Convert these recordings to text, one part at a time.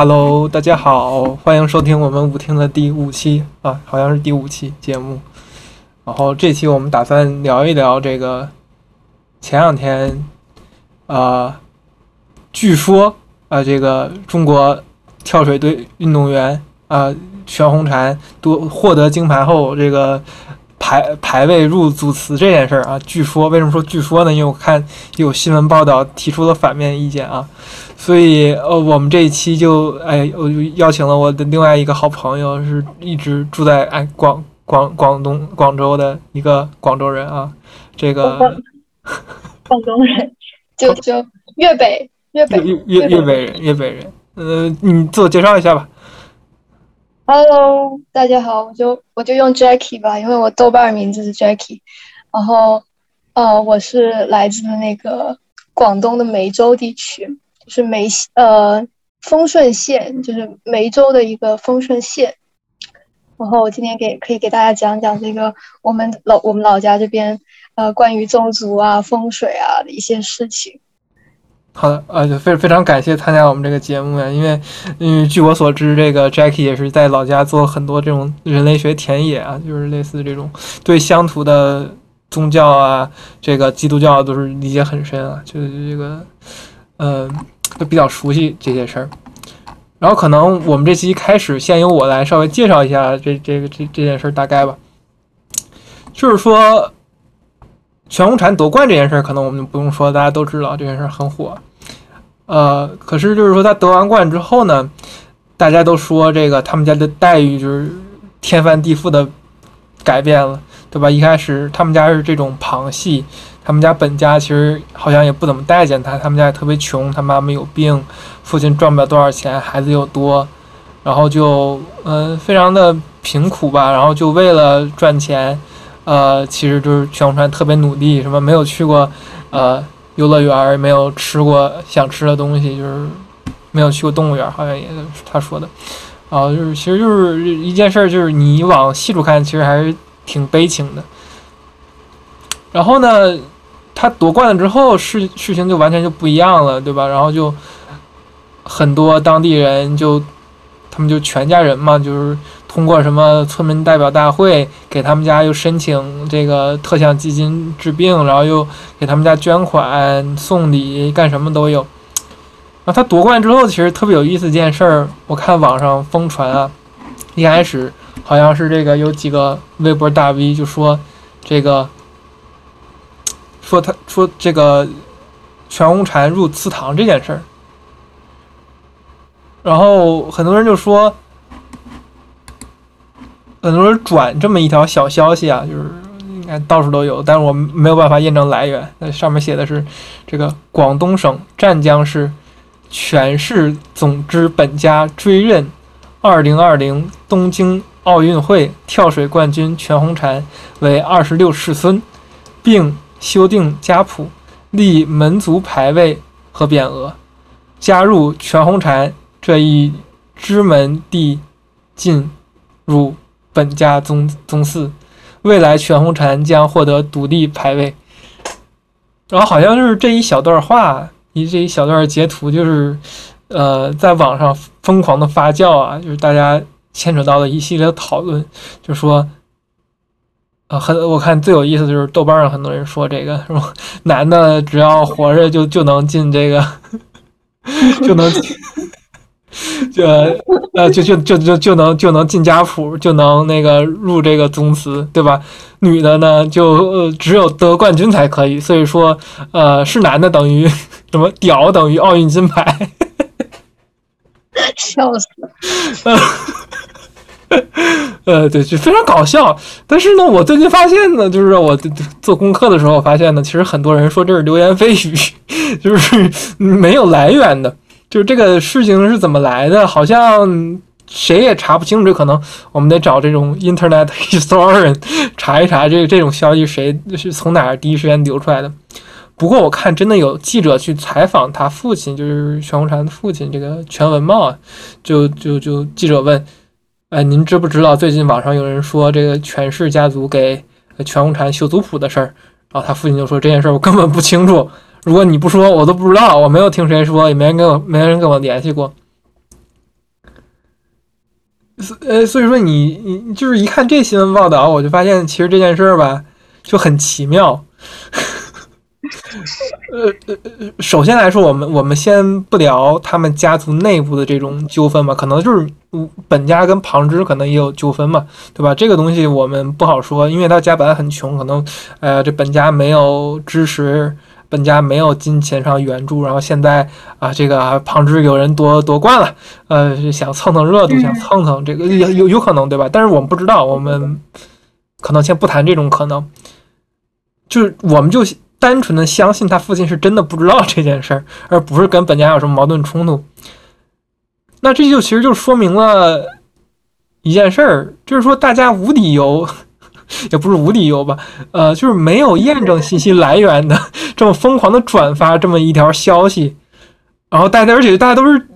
Hello，大家好，欢迎收听我们舞厅的第五期啊，好像是第五期节目。然后这期我们打算聊一聊这个前两天，呃，据说啊，这个中国跳水队运动员啊，全红婵夺获得金牌后，这个排排位入组词这件事儿啊，据说为什么说据说呢？因为我看有新闻报道提出了反面意见啊。所以，呃，我们这一期就，哎，我就邀请了我的另外一个好朋友，是一直住在哎广广广东广州的一个广州人啊，这个广东人，就就粤北粤北粤粤粤北人粤北人，呃，你自我介绍一下吧。Hello，大家好，我就我就用 Jackie 吧，因为我豆瓣名字是 Jackie，然后，呃，我是来自那个广东的梅州地区。是梅呃丰顺县，就是梅州的一个丰顺县。然后我今天给可以给大家讲讲这个我们老我们老家这边呃关于宗族啊风水啊的一些事情。好的，呃，就非非常感谢参加我们这个节目呀，因为因为据我所知，这个 Jackie 也是在老家做很多这种人类学田野啊，就是类似这种对乡土的宗教啊，这个基督教都是理解很深啊，就是这个嗯。都比较熟悉这些事儿，然后可能我们这期开始先由我来稍微介绍一下这这个这这件事儿大概吧。就是说，全红婵夺冠这件事儿，可能我们就不用说，大家都知道这件事儿很火。呃，可是就是说他得完冠之后呢，大家都说这个他们家的待遇就是天翻地覆的改变了，对吧？一开始他们家是这种旁系。他们家本家其实好像也不怎么待见他，他们家也特别穷，他妈妈有病，父亲赚不了多少钱，孩子又多，然后就嗯非常的贫苦吧，然后就为了赚钱，呃，其实就是全红婵特别努力，什么没有去过呃游乐园，没有吃过想吃的东西，就是没有去过动物园，好像也是他说的，啊，就是其实就是一件事儿，就是你往细处看，其实还是挺悲情的，然后呢？他夺冠了之后，事事情就完全就不一样了，对吧？然后就很多当地人就，他们就全家人嘛，就是通过什么村民代表大会，给他们家又申请这个特项基金治病，然后又给他们家捐款送礼，干什么都有。然后他夺冠之后，其实特别有意思一件事儿，我看网上疯传啊，一开始好像是这个有几个微博大 V 就说这个。说他说这个全红婵入祠堂这件事儿，然后很多人就说，很多人转这么一条小消息啊，就是应该到处都有，但是我没有办法验证来源。那上面写的是这个广东省湛江市全市总支本家追认二零二零东京奥运会跳水冠军全红婵为二十六世孙，并。修订家谱，立门族牌位和匾额，加入全红婵这一支门第进入本家宗宗祠。未来全红婵将获得独立牌位。然后好像就是这一小段话，一这一小段截图，就是呃，在网上疯狂的发酵啊，就是大家牵扯到了一系列的讨论，就说。啊，很我看最有意思的就是豆瓣上很多人说这个，说男的只要活着就就能进这个，就能 就呃就就就就就能就能进家谱，就能那个入这个宗祠，对吧？女的呢就只有得冠军才可以，所以说呃是男的等于什么屌等于奥运金牌，笑死。呃，对，就非常搞笑。但是呢，我最近发现呢，就是我做功课的时候发现呢，其实很多人说这是流言蜚语，就是没有来源的。就是这个事情是怎么来的，好像谁也查不清楚。可能我们得找这种 Internet historian 查一查，这这种消息谁是从哪儿第一时间流出来的。不过我看真的有记者去采访他父亲，就是全红婵的父亲，这个全文茂啊，就就就记者问。哎，您知不知道最近网上有人说这个全氏家族给全红婵修族谱的事儿？然后他父亲就说这件事我根本不清楚，如果你不说，我都不知道，我没有听谁说，也没人跟我，没人跟我联系过。所呃，所以说你你就是一看这新闻报道，我就发现其实这件事儿吧就很奇妙。呃呃呃，首先来说，我们我们先不聊他们家族内部的这种纠纷嘛，可能就是本家跟旁支可能也有纠纷嘛，对吧？这个东西我们不好说，因为他家本来很穷，可能呃这本家没有支持，本家没有金钱上援助，然后现在啊这个旁支有人夺夺冠了，呃想蹭蹭热度，想蹭蹭这个有有有可能对吧？但是我们不知道，我们可能先不谈这种可能，就是我们就。单纯的相信他父亲是真的不知道这件事儿，而不是跟本家有什么矛盾冲突。那这就其实就说明了一件事儿，就是说大家无理由，也不是无理由吧，呃，就是没有验证信息来源的这么疯狂的转发这么一条消息，然后大家而且大家都是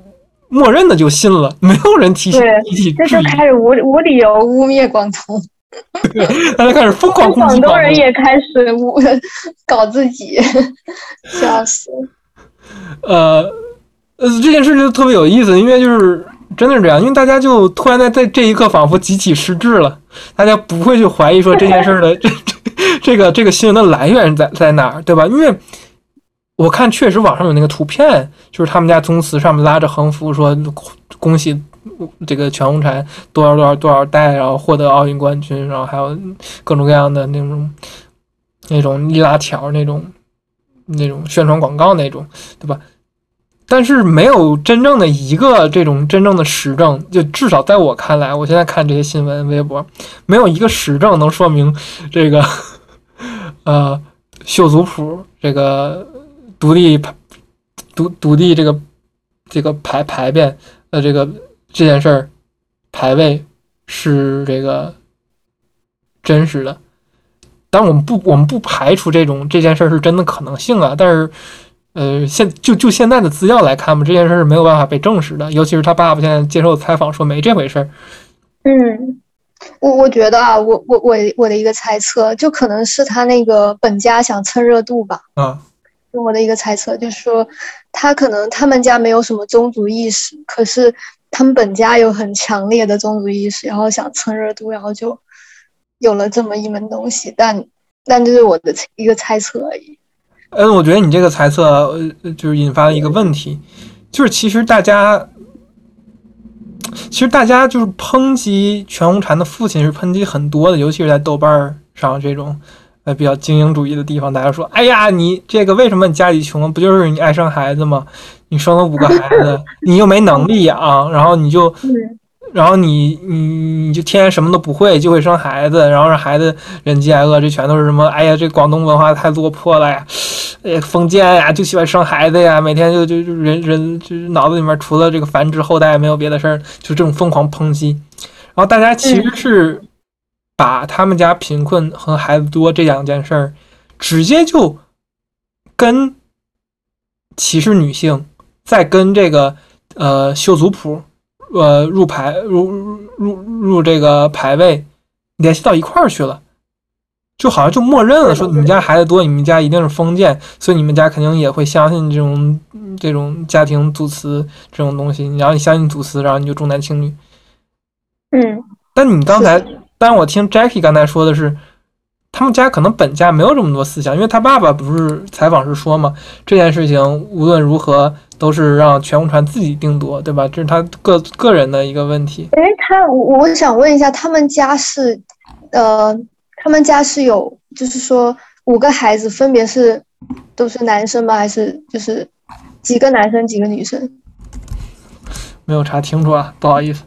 默认的就信了，没有人提醒提起这就开始无无理由污蔑广东。大家开始疯狂 攻击广东人，也开始污搞自己，笑死。呃呃，这件事就特别有意思，因为就是真的是这样，因为大家就突然在在这一刻仿佛集体失智了，大家不会去怀疑说这件事的这这这个这个新闻的来源在在哪儿，对吧？因为我看确实网上有那个图片，就是他们家宗祠上面拉着横幅说恭喜。这个全红婵多少多少多少代，然后获得奥运冠军，然后还有各种各样的那种那种易拉条那种那种宣传广告那种，对吧？但是没有真正的一个这种真正的实证，就至少在我看来，我现在看这些新闻微博，没有一个实证能说明这个 呃秀族谱这个独立独独立这个这个排排便呃这个。这件事儿排位是这个真实的，但我们不我们不排除这种这件事儿是真的可能性啊。但是，呃，现就就现在的资料来看嘛，这件事儿是没有办法被证实的。尤其是他爸爸现在接受采访说没这回事儿。嗯，我我觉得啊，我我我我的一个猜测，就可能是他那个本家想蹭热度吧。啊，我的一个猜测就是说，他可能他们家没有什么宗族意识，可是。他们本家有很强烈的宗族意识，然后想蹭热度，然后就有了这么一门东西。但但这是我的一个猜测而已。嗯，我觉得你这个猜测就是引发了一个问题，就是其实大家其实大家就是抨击全红婵的父亲是抨击很多的，尤其是在豆瓣上这种呃比较精英主义的地方，大家说：“哎呀，你这个为什么你家里穷？不就是你爱生孩子吗？”你生了五个孩子，你又没能力养，然后你就，然后你你你就天天什么都不会，就会生孩子，然后让孩子忍饥挨饿，这全都是什么？哎呀，这广东文化太落魄了呀！哎，封建呀，就喜欢生孩子呀，每天就就就人人就是脑子里面除了这个繁殖后代没有别的事儿，就这种疯狂抨击。然后大家其实是把他们家贫困和孩子多这两件事儿，直接就跟歧视女性。再跟这个呃秀族谱，呃入排入入入入这个排位联系到一块儿去了，就好像就默认了说你们家孩子多，你们家一定是封建，所以你们家肯定也会相信这种这种家庭组词这种东西。然后你相信组词，然后你就重男轻女。嗯，但你刚才，但我听 Jackie 刚才说的是。他们家可能本家没有这么多思想，因为他爸爸不是采访时说嘛，这件事情无论如何都是让全红婵自己定夺，对吧？这是他个个人的一个问题。哎，他我我想问一下，他们家是，呃，他们家是有，就是说五个孩子分别是都是男生吗？还是就是几个男生几个女生？没有查清楚啊，不好意思。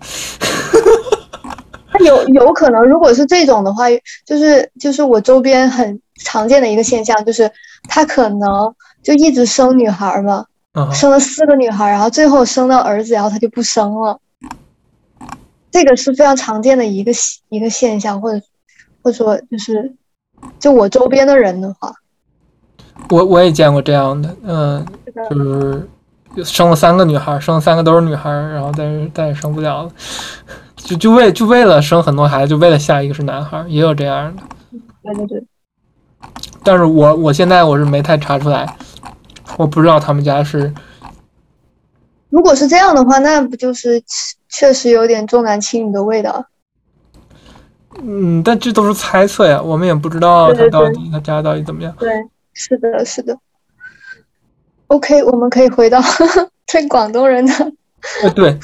有有可能，如果是这种的话，就是就是我周边很常见的一个现象，就是他可能就一直生女孩嘛，生了四个女孩，然后最后生到儿子，然后他就不生了。这个是非常常见的一个一个现象，或者或者说就是就我周边的人的话，我我也见过这样的，嗯，就是生了三个女孩，生了三个都是女孩，然后但是但是生不了了。就就为就为了生很多孩子，就为了下一个是男孩，也有这样的。对对对。但是我我现在我是没太查出来，我不知道他们家是。如果是这样的话，那不就是确实有点重男轻女的味道。嗯，但这都是猜测呀，我们也不知道他到底他家到底怎么样。对，是的，是的。OK，我们可以回到 对广东人的，呃，对，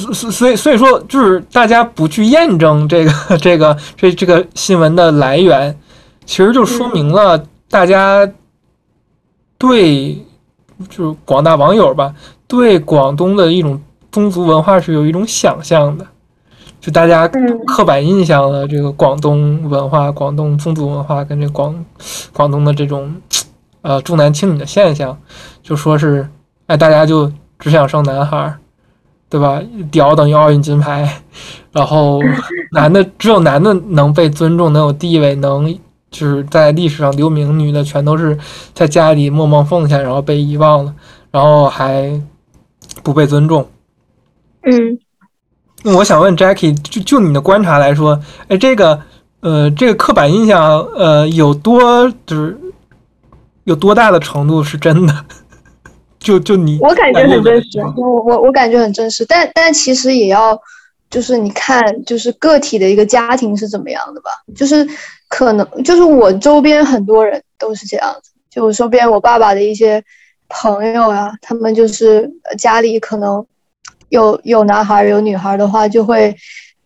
所所所以所以说，就是大家不去验证这个这个这这个新闻的来源，其实就说明了大家对就是广大网友吧，对广东的一种宗族文化是有一种想象的，就大家嗯。刻板印象的这个广东文化、广东宗族文化跟这广广东的这种呃重男轻女的现象，就说是哎，大家就只想生男孩儿，对吧？屌等于奥运金牌，然后 男的只有男的能被尊重，能有地位，能就是在历史上留名，女的全都是在家里默默奉献，然后被遗忘了，然后还不被尊重。嗯那我想问 Jackie，就就你的观察来说，哎，这个呃，这个刻板印象呃有多就是有多大的程度是真的？就就你我感觉很真实，我我我感觉很真实，但但其实也要，就是你看，就是个体的一个家庭是怎么样的吧，就是可能就是我周边很多人都是这样子，就我周边我爸爸的一些朋友啊、他们就是呃家里可能有有男孩儿有女孩儿的话，就会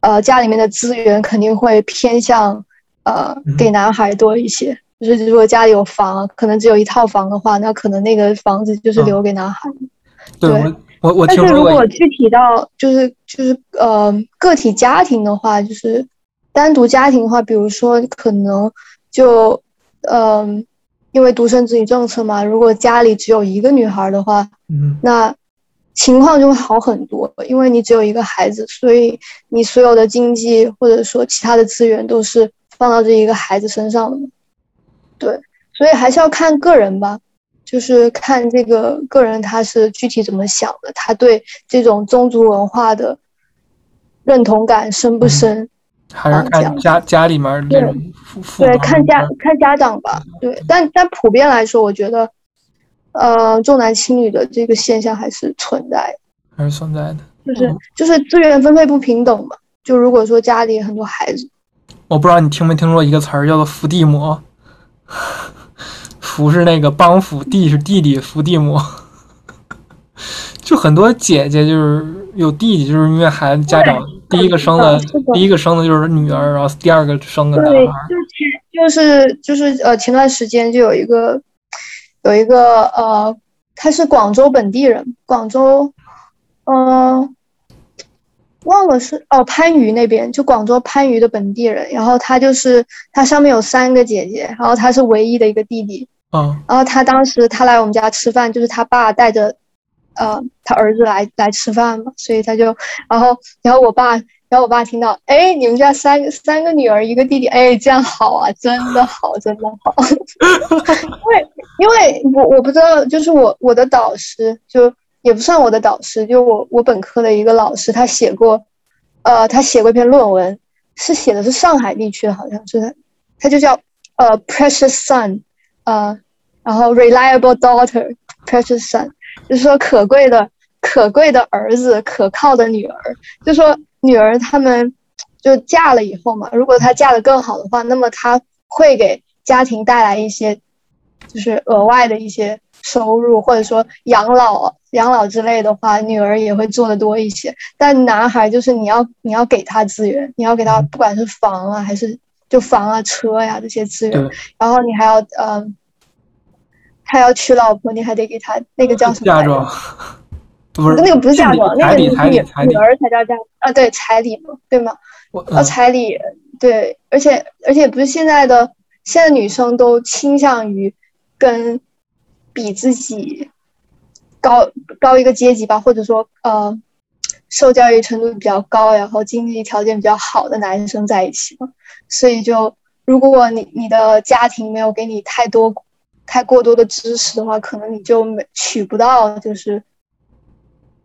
呃家里面的资源肯定会偏向呃嗯给男孩多一些。就是如果家里有房，可能只有一套房的话，那可能那个房子就是嗯留给男孩。对对我我我但是听说过如果具体到就是就是呃个体家庭的话，就是单独家庭的话，比如说可能就嗯、因为独生子女政策嘛，如果家里只有一个女孩的话，嗯那情况就会好很多，因为你只有一个孩子，所以你所有的经济或者说其他的资源都是放到这一个孩子身上的嘛。对，所以还是要看个人吧，就是看这个个人他是具体怎么想的，他对这种宗族文化的认同感深不嗯深？还是看家家里面那种父父对，看家看家长吧。对，但但普遍来说，我觉得，呃，重男轻女的这个现象还是存在。还是存在的。就是嗯就是资源分配不平等嘛。就如果说家里很多孩子，我不知道你听没听说一个词儿叫做伏地魔，伏是那个帮扶，弟是弟弟，伏地魔。就很多姐姐就是有弟弟，就是因为孩子家长第一个生的第一个生的就是女儿，然后第二个生个男对，孩儿。就是就是呃，前段时间就有一个有一个呃，他是广州本地人，广州，嗯、忘了是哦番禺那边，就广州番禺的本地人，然后他就是他上面有三个姐姐，然后他是唯一的一个弟弟，嗯。然后他当时他来我们家吃饭，就是他爸带着，呃，他儿子来来吃饭嘛，所以他就，然后然后我爸，然后我爸听到，哎，你们家三个三个女儿一个弟弟，哎，这样好啊，真的好，真的好，因为因为我我不知道，就是我我的导师就也不算我的导师，就我我本科的一个老师，他写过，呃，他写过一篇论文，是写的是上海地区的，好像是，他就叫呃 Precious Son。呃，然后 reliable daughter, precious son，就是说可贵的可贵的儿子，可靠的女儿。就说女儿她们就嫁了以后嘛，如果她嫁得更好的话，那么她会给家庭带来一些就是额外的一些收入，或者说养老养老之类的话，女儿也会做的多一些。但男孩就是你要你要给他资源，你要给他不管是房啊还是就房啊车呀、这些资源，然后你还要呃还要娶老婆，你还得给他那个叫什么？嫁妆，不是那个不是嫁妆，那个女女儿才叫嫁啊，对彩礼嘛，对吗？我呃，嗯彩礼，对，而且而且不是现在的现在女生都倾向于跟比自己高高一个阶级吧，或者说呃受教育程度比较高，然后经济条件比较好的男生在一起嘛，所以就如果你你的家庭没有给你太多太过多的支持的话，可能你就没娶不到就是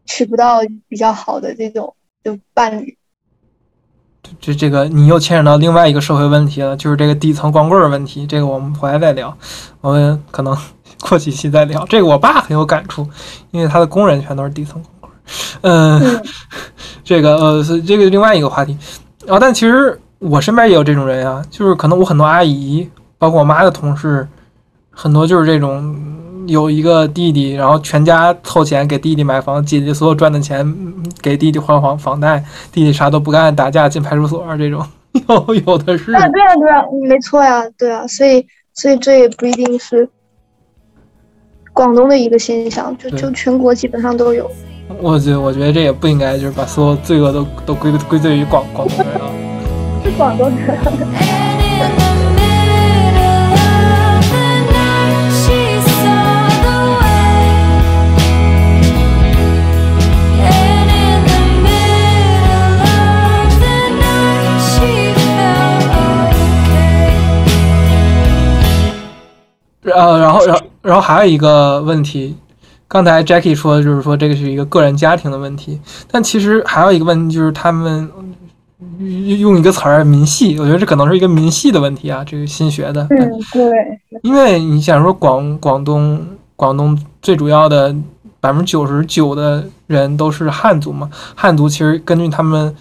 娶不到比较好的这种就伴侣。这这个你又牵扯到另外一个社会问题了，就是这个底层光棍儿问题。这个我们回来再聊，我们可能过几期再聊。这个我爸很有感触，因为他的工人全都是底层光棍儿。嗯，嗯 这个呃，是这个另外一个话题。然后，但其实我身边也有这种人啊，就是可能我很多阿姨，包括我妈的同事，很多就是这种有一个弟弟，然后全家凑钱给弟弟买房，姐姐所有赚的钱嗯给弟弟还房房贷，弟弟啥都不干，打架进派出所这种，有有的是。啊，对啊，对啊，没错呀，对啊，所以所以这也不一定是广东的一个现象，就就全国基本上都有。我觉得我觉得这也不应该，就是把所有罪恶都都归归罪于广广东人啊。是广东人。呃，然后，然后，然后还有一个问题，刚才 Jackie 说，就是说这个是一个个人家庭的问题，但其实还有一个问题就是他们用用一个词儿民系，我觉得这可能是一个民系的问题啊，这个新学的，嗯，对，因为你想说广广东广东最主要的百分之九十九的人都是汉族嘛，汉族其实根据他们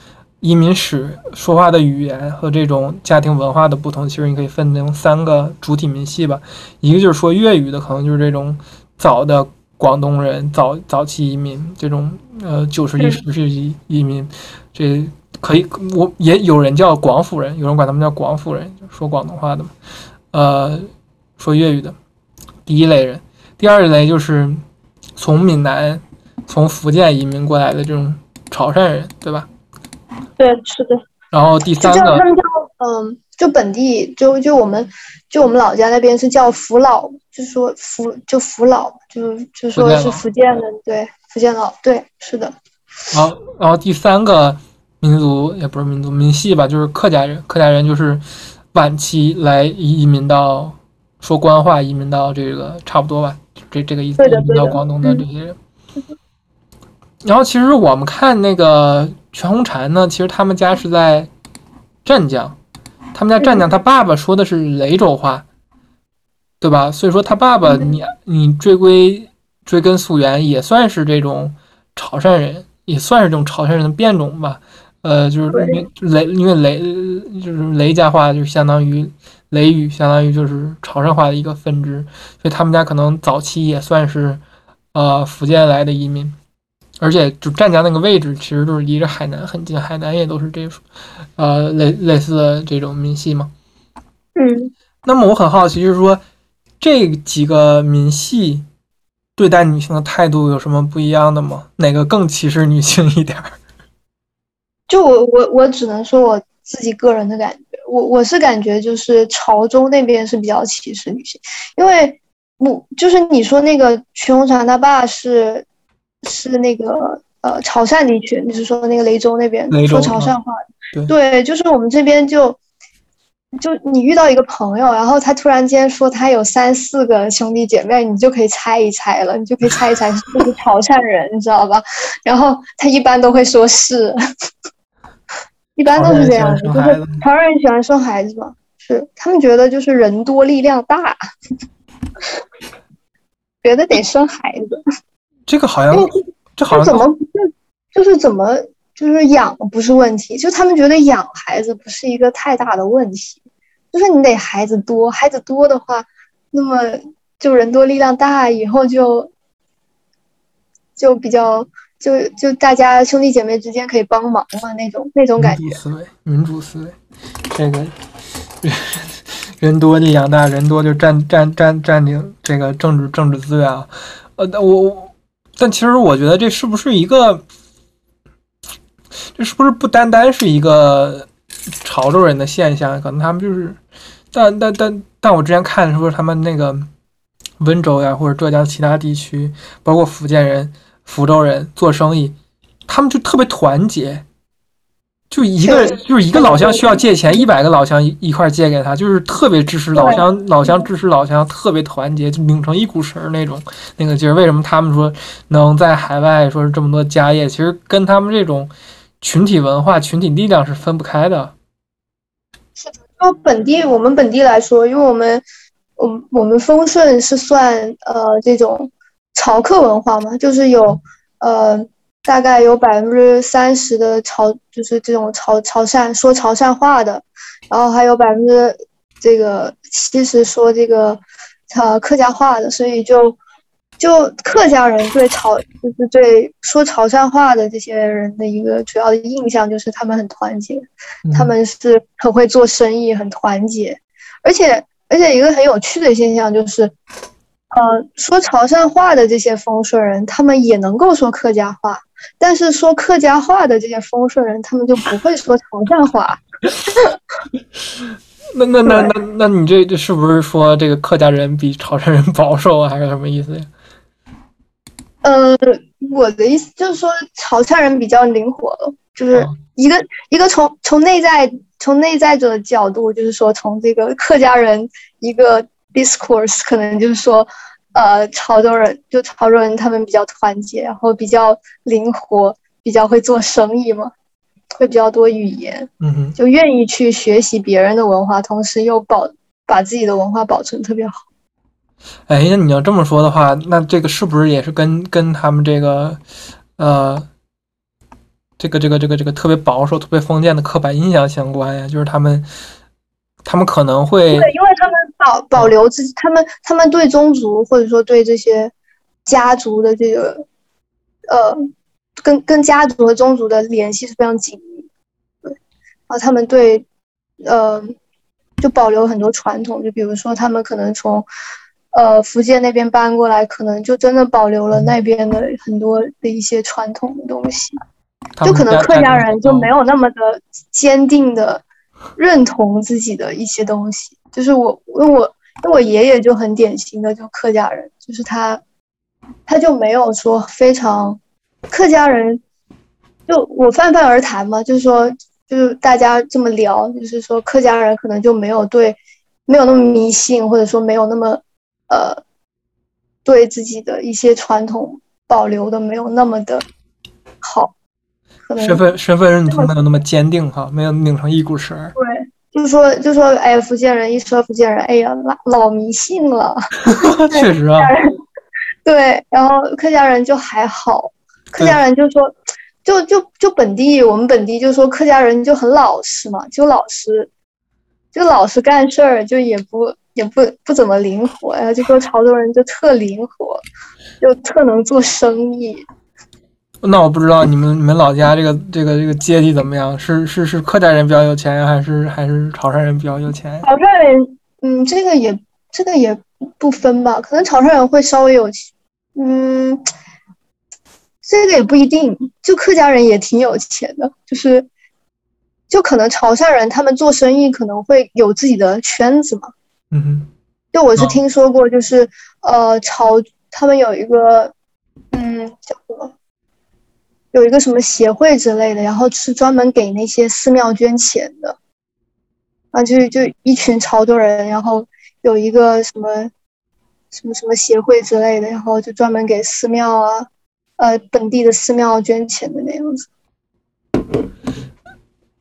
移民史说话的语言和这种家庭文化的不同，其实你可以分成三个主体民系吧，一个就是说粤语的，可能就是这种早的广东人早早期移民这种呃九世纪嗯十世纪移民，这可以我也有人叫广府人，有人管他们叫广府人，就说广东话的嘛，呃说粤语的第一类人，第二类就是从闽南、从福建移民过来的这种潮汕人，对吧？对，是的。然后第三个叫他们叫嗯，就本地就就我们就我们老家那边是叫福佬，就说福就福佬，就就说是福建的，对，福建佬，对，是的，然后，然后第三个民族也不是民族，民系吧，就是客家人。客家人就是晚期来移民到说官话，移民到这个差不多吧，这这个意思，对移民到广东的嗯这些人。然后其实我们看那个全红婵呢，其实他们家是在湛江，他们家湛江，他爸爸说的是雷州话，对吧？所以说他爸爸，你你追归追根溯源，也算是这种潮汕人，也算是这种潮汕人的变种吧。呃，就是雷，因为雷就是雷家话，就相当于雷语，相当于就是潮汕话的一个分支，所以他们家可能早期也算是呃福建来的移民。而且就湛江那个位置，其实就是离着海南很近，海南也都是这种，呃，类类似的这种民系嘛。嗯，那么我很好奇，就是说这几个民系对待女性的态度有什么不一样的吗？哪个更歧视女性一点儿？就我我我只能说我自己个人的感觉，我我是感觉就是潮州那边是比较歧视女性，因为我就是你说那个全红婵她爸是是那个呃潮汕地区，你是说那个雷州那边说潮汕话的，对对，就是我们这边就。就你遇到一个朋友，然后他突然间说他有三四个兄弟姐妹，你就可以猜一猜了，你就可以猜一猜是不是潮汕人，你知道吧？然后他一般都会说是，一般都是这样的，就是潮汕人喜欢生孩子潮汕人喜欢生孩子嘛，是他们觉得就是人多力量大，觉得得生孩子，这个好像，这好像怎像么就就是怎么就是养不是问题，就他们觉得养孩子不是一个太大的问题，就是你得孩子多，孩子多的话，那么就人多力量大，以后就就比较就就大家兄弟姐妹之间可以帮忙嘛，那种那种感觉。民主思维，民主思维，这个人 人多力量大，人多就占占占占领这个政治政治资源啊。呃，但我我但其实我觉得这是不是一个，这是不是不单单是一个潮州人的现象？可能他们就是，但但但但我之前看说他们那个温州呀或者浙江其他地区，包括福建人、福州人做生意，他们就特别团结。就一个就是一个老乡需要借钱，一百个老乡一一块儿借给他，就是特别支持老乡，老乡支持老乡，特别团结，就拧成一股绳儿那种那个劲儿。为什么他们说能在海外说是这么多家业？其实跟他们这种群体文化、群体力量是分不开的。就本地我们本地来说，因为我们我们我们丰顺是算呃这种潮客文化嘛，就是有呃大概有百分之三十的潮，就是这种潮潮汕说潮汕话的，然后还有百分之这个七十说这个呃客家话的，所以就就客家人对潮就是对说潮汕话的这些人的一个主要的印象就是他们很团结，他们是很会做生意，很团结，而且而且一个很有趣的现象就是。呃，说潮汕话的这些丰顺人，他们也能够说客家话，但是说客家话的这些丰顺人，他们就不会说潮汕话。那那那那那你这这是不是说这个客家人比潮汕人保守啊，还是什么意思呀？呃，我的意思就是说，潮汕人比较灵活，就是哦一个一个从从内在从内在者的角度，就是说从这个客家人一个 discourse，可能就是说，呃，潮州人就潮州人他们比较团结，然后比较灵活，比较会做生意嘛，会比较多语言，嗯哼，就愿意去学习别人的文化，同时又保把自己的文化保存特别好。哎，那你要这么说的话，那这个是不是也是跟跟他们这个呃，这个这个这个这个特别保守、特别封建的刻板印象相关呀？就是他们他们可能会对，因为他们保保留自己，他们他们对宗族或者说对这些家族的这个呃，跟跟家族和宗族的联系是非常紧密。对，然后他们对呃，就保留很多传统，就比如说他们可能从呃福建那边搬过来，可能就真的保留了那边的很多的一些传统的东西。就可能客家人就没有有那么的坚定的认同自己的一些东西。就是我，因为我因为我爷爷就很典型的就客家人，就是他他就没有说非常客家人，就我泛泛而谈嘛，就是说就是大家这么聊，就是说客家人可能就没有对没有那么迷信，或者说没有那么呃对自己的一些传统保留的没有那么的好。身份身份认同没有那么坚定哈，没有拧成一股绳儿。对，就说，就说，哎，福建人一说福建人，哎呀，老老迷信了。确实啊，对，然后客家人就还好，客家人就说，就就就本地，我们本地就说客家人就很老实嘛，就老实，就老实干事儿，就也不也不不怎么灵活呀。就说潮州人就特灵活，就特能做生意。那我不知道你们你们老家这个这个这个阶级怎么样？是是是客家人比较有钱，还是还是潮汕人比较有钱？潮汕人，嗯，这个也这个也不分吧，可能潮汕人会稍微有钱，嗯，这个也不一定，就客家人也挺有钱的，就是就可能潮汕人他们做生意可能会有自己的圈子嘛，嗯哼，就我是哦听说过，就是呃潮他们有一个嗯叫什么，有一个什么协会之类的，然后是专门给那些寺庙捐钱的，啊就就一群潮州人，然后有一个什么什么什么协会之类的，然后就专门给寺庙啊呃本地的寺庙捐钱的那样子，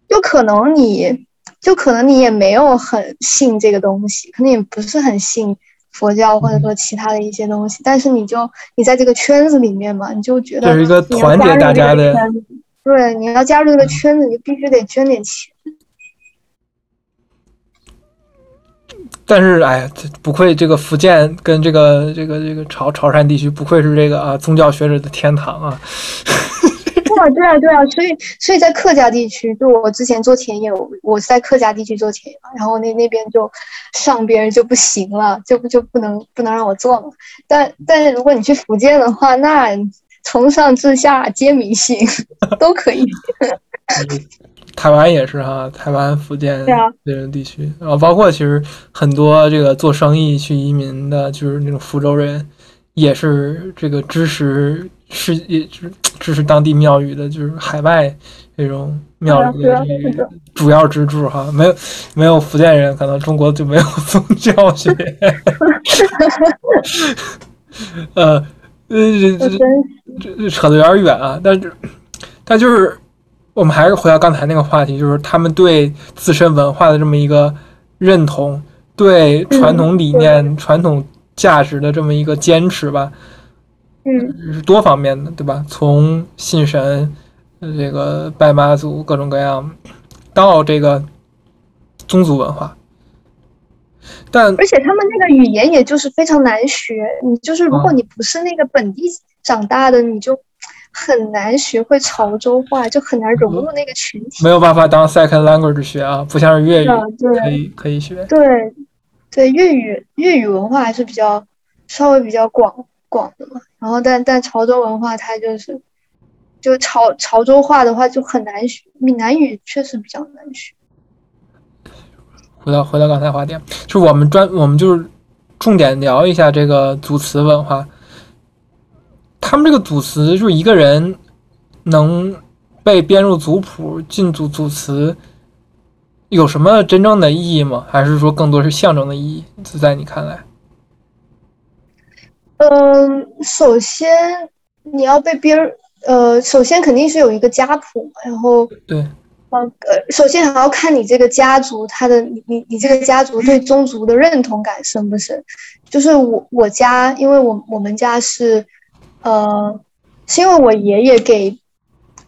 就可能你。就可能你也没有很信这个东西，可能也不是很信佛教或者说其他的一些东西，但是你就你在这个圈子里面嘛，你就觉得这是一个团结大家的，对，你要加入这个圈子，你就必须得捐点钱。但是哎不愧这个福建跟这个这个这个潮潮汕地区，不愧是这个啊宗教学者的天堂啊。对啊，对啊，对啊，所以所以在客家地区，就我之前做田野，我我是在客家地区做田野嘛，然后那那边就上边就不行了，就不就不能不能让我做了。但但是如果你去福建的话，那从上至下皆迷信，都可以。台湾也是哈，台湾、福建这种地区，然后包括其实很多这个做生意去移民的，就是那种福州人，也是这个支持是也支支持当地庙宇的，就是海外这种庙宇的主要支柱哈。没有没有福建人，可能中国就没有宗教学。呃呃，这这这这扯得有点远啊，但是但就是我们还是回到刚才那个话题，就是他们对自身文化的这么一个认同，对传统理念、传统价值的这么一个坚持吧。嗯是多方面的，对吧？从信神，呃这个拜妈祖各种各样，到这个宗族文化，但而且他们那个语言也就是非常难学，你就是如果嗯你不是那个本地长大的，你就很难学会潮州话，就很难融入那个群体。没有办法当 second language 学啊，不像是粤语可以可以学。对对，粤语粤语文化还是比较稍微比较广广的嘛。然后但但潮州文化它就是就潮潮州话的话就很难学，闽南语确实比较难学。回到回到刚才话题，就我们专我们就是重点聊一下这个组词文化。他们这个组词就是一个人能被编入族谱进组组词，有什么真正的意义吗？还是说更多是象征的意义？就在你看来，嗯，首先你要被别人呃，首先肯定是有一个家谱嘛，然后对，呃呃，首先还要看你这个家族，他的你你你这个家族对宗族的认同感深不深？就是我我家，因为我我们家是，呃，是因为我爷爷给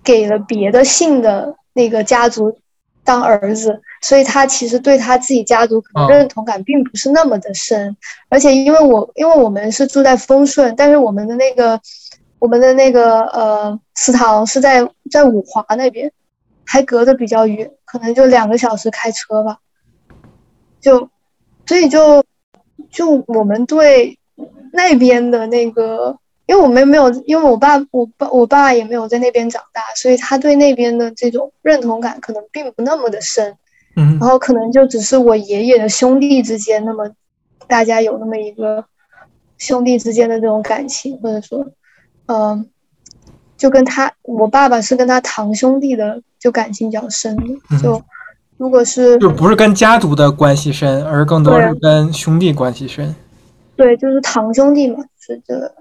给了别的姓的那个家族当儿子，所以他其实对他自己家族可能哦认同感并不是那么的深。而且因为我因为我们是住在丰顺，但是我们的那个我们的那个呃祠堂是在在五华那边。还隔得比较远，可能就两个小时开车吧。就，所以就就我们对那边的那个，因为我们没有，因为我爸我爸我爸也没有在那边长大，所以他对那边的这种认同感可能并不那么的深。嗯然后可能就只是我爷爷的兄弟之间，那么大家有那么一个兄弟之间的这种感情，或者说，嗯、就跟他我爸爸是跟他堂兄弟的，就感情比较深就如果是就不是跟家族的关系深，而更多是跟兄弟关系深。对，就是堂兄弟嘛，是这个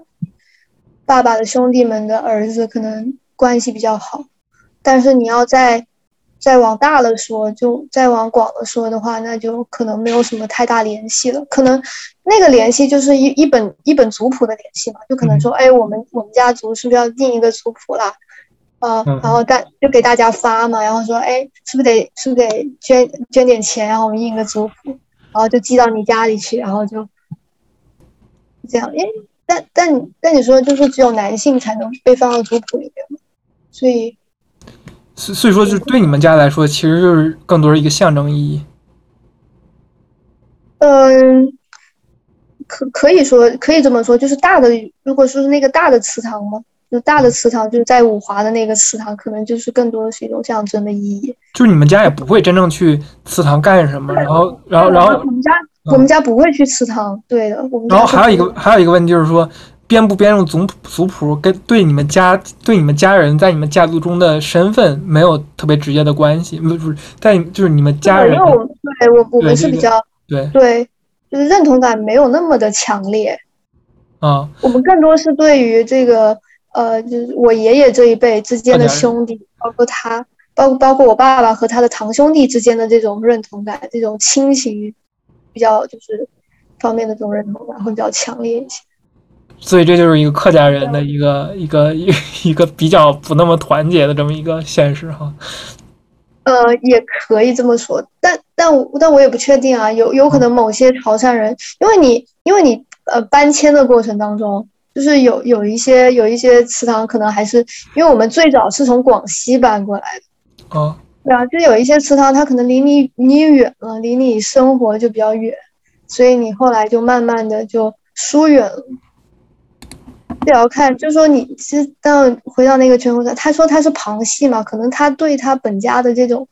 爸爸的兄弟们的儿子可能关系比较好，但是你要再再往大了说，就再往广了说的话，那就可能没有什么太大联系了。可能那个联系就是一一本一本族谱的联系嘛，就可能说，哎，我们我们家族是不是要印一个族谱啦？啊、嗯然后大就给大家发嘛，然后说，哎，是不是得是不是得捐捐点钱，然后我们印一个族谱，然后就寄到你家里去，然后就这样，因为但但但你说就是只有男性才能被放到族谱里面嘛，所以所所以说，就对你们家来说，其实就是更多是一个象征意义。嗯，可可以说可以这么说，就是大的，如果说是那个大的祠堂嘛，就大的祠堂，就是在五华的那个祠堂，可能就是更多的是一种象征的意义。就是你们家也不会真正去祠堂干什么，然后，然后，然后我，们家我们家不会去祠堂，对的，我们然后还有一个还有一个问题就是说，编不编入族族谱跟对你们家对你们家人在你们家族中的身份没有特别直接的关系，不是在就是你们家人对因为我对我我们是比较对对，就是认同感没有那么的强烈。啊我们更多是对于这个呃，就是我爷爷这一辈之间的兄弟，包括他，包包括我爸爸和他的堂兄弟之间的这种认同感，这种亲情比较就是方面的这种认同感会比较强烈一些。所以这就是一个客家人的一个一个一一个比较不那么团结的这么一个现实哈。呃，也可以这么说，但但我但我也不确定啊，有有可能某些潮汕人，因为你因为你呃搬迁的过程当中，就是有有一些有一些祠堂可能还是因为我们最早是从广西搬过来的，啊，对啊，就有一些祠堂它可能离你你远了，离你生活就比较远，所以你后来就慢慢的就疏远了。也要看，就说你其实当回到那个全国，他说他是旁系嘛，可能他对他本家的这种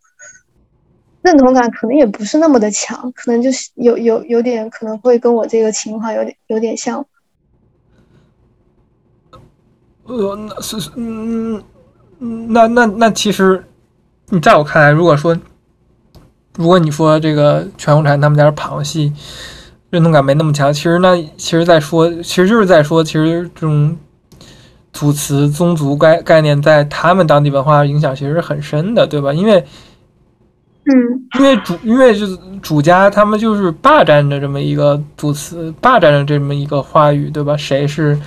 认同感可能也不是那么的强，可能就是有有有点可能会跟我这个情况有点有点像。呃，那是是嗯，嗯那那那其实，你在我看来，如果说，如果你说这个全红婵他们家是旁系，认同感没那么强，其实那其实在说，其实就是在说，其实这种祖词宗族概概念在他们当地文化影响其实是很深的，对吧？因为嗯因为主因为就是主家他们就是霸占着这么一个祖词，霸占着这么一个话语，对吧？谁是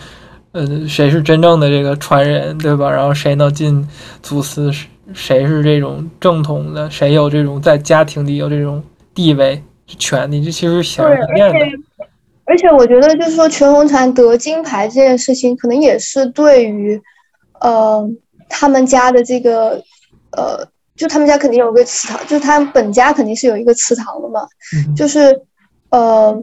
呃，谁是真正的这个传人，对吧？然后谁能进祖祠，谁是这种正统的，谁有这种在家庭里有这种地位、权利，这其实显对，而易见的。而且我觉得就是说全红婵得金牌这件事情，可能也是对于，呃，他们家的这个，呃，就他们家肯定有个祠堂，就他们本家肯定是有一个祠堂的嘛，嗯就是，呃，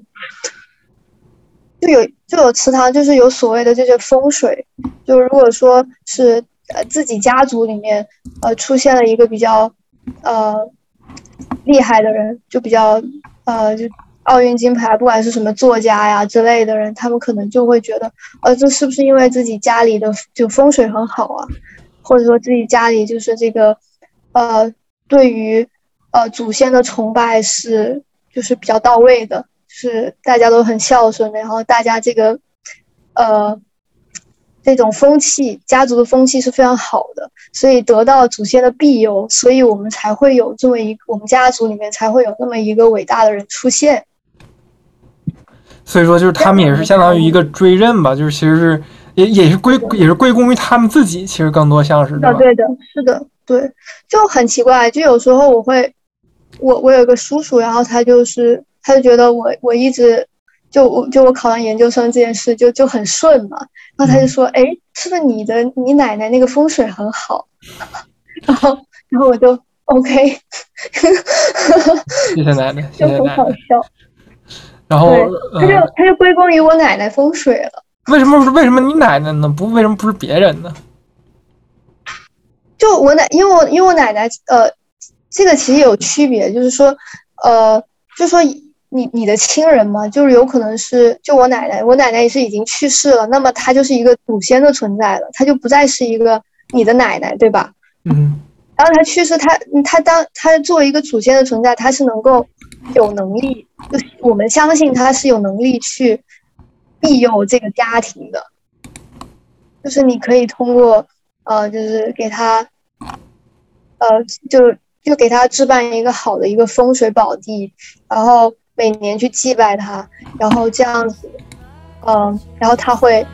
就有就有祠堂，就是有所谓的这些风水，就如果说是呃自己家族里面呃出现了一个比较呃厉害的人，就比较呃就奥运金牌，不管是什么作家呀之类的人，他们可能就会觉得，呃，这是不是因为自己家里的就风水很好啊，或者说自己家里就是这个呃对于呃祖先的崇拜是就是比较到位的，是大家都很孝顺，然后大家这个呃这种风气，家族的风气是非常好的，所以得到祖先的庇佑，所以我们才会有这么一，我们家族里面才会有那么一个伟大的人出现。所以说，就是他们也是相当于一个追认吧，就是其实是也也是归也是归功于他们自己，其实更多像是对啊，对的，是的，对，就很奇怪，就有时候我会，我我有一个叔叔，然后他就是他就觉得我我一直就我就我考上研究生这件事就就很顺嘛，然后他就说，哎，是不是你的你奶奶那个风水很好？然后然后我就 OK，谢谢奶奶，谢就很好。笑，然后，他就嗯，他就归功于我奶奶风水了。为什么为什么你奶奶呢？不为什么不是别人呢？就我奶，因为我因为我奶奶，呃，这个其实有区别，就是说，呃，就说你你的亲人嘛，就是有可能是就我奶奶，我奶奶也是已经去世了，那么她就是一个祖先的存在了，她就不再是一个你的奶奶，对吧？嗯。然后她去世，她她当她作为一个祖先的存在，她是能够有能力，就是我们相信她是有能力去庇佑这个家庭的，就是你可以通过呃，就是给她呃，就就给她置办一个好的一个风水宝地，然后每年去祭拜他，然后这样子，嗯、然后他会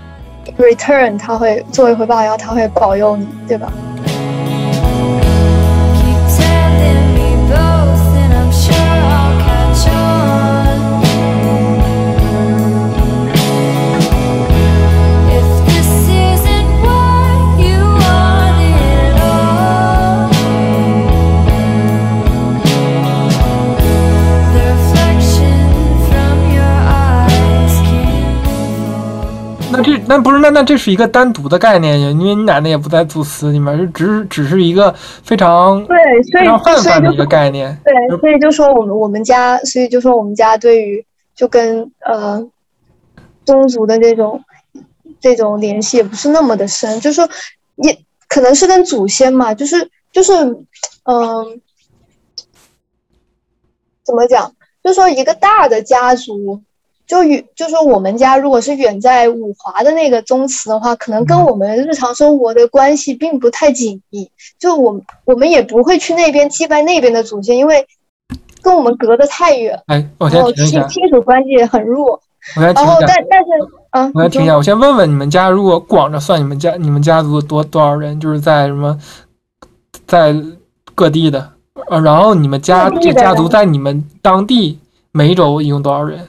return，他会作为回报，然后他会保佑你，对吧？那这那不是那那这是一个单独的概念呀，因为你奶奶也不在祖祠里面，就只是只是一个非常对，所以非常泛所以就泛的一个概念。对，所以就说我们我们家，所以就说我们家对于就跟呃宗族的这种这种联系也不是那么的深，就是说也可能是跟祖先嘛，就是就是嗯、怎么讲？就说一个大的家族，就远就说我们家如果是远在五华的那个宗祠的话，可能跟嗯我们日常生活的关系并不太紧密。就我们我们也不会去那边祭拜那边的祖先，因为跟我们隔得太远，哎，我先停一下，亲亲属关系也很弱。我先停一下然后但，但是嗯，我先停一下，我先问问你们家，如果广着算，你们家你们家族多多少人？就是在什么，在各地的，呃，然后你们家这家族在你们当地梅州一共多少人？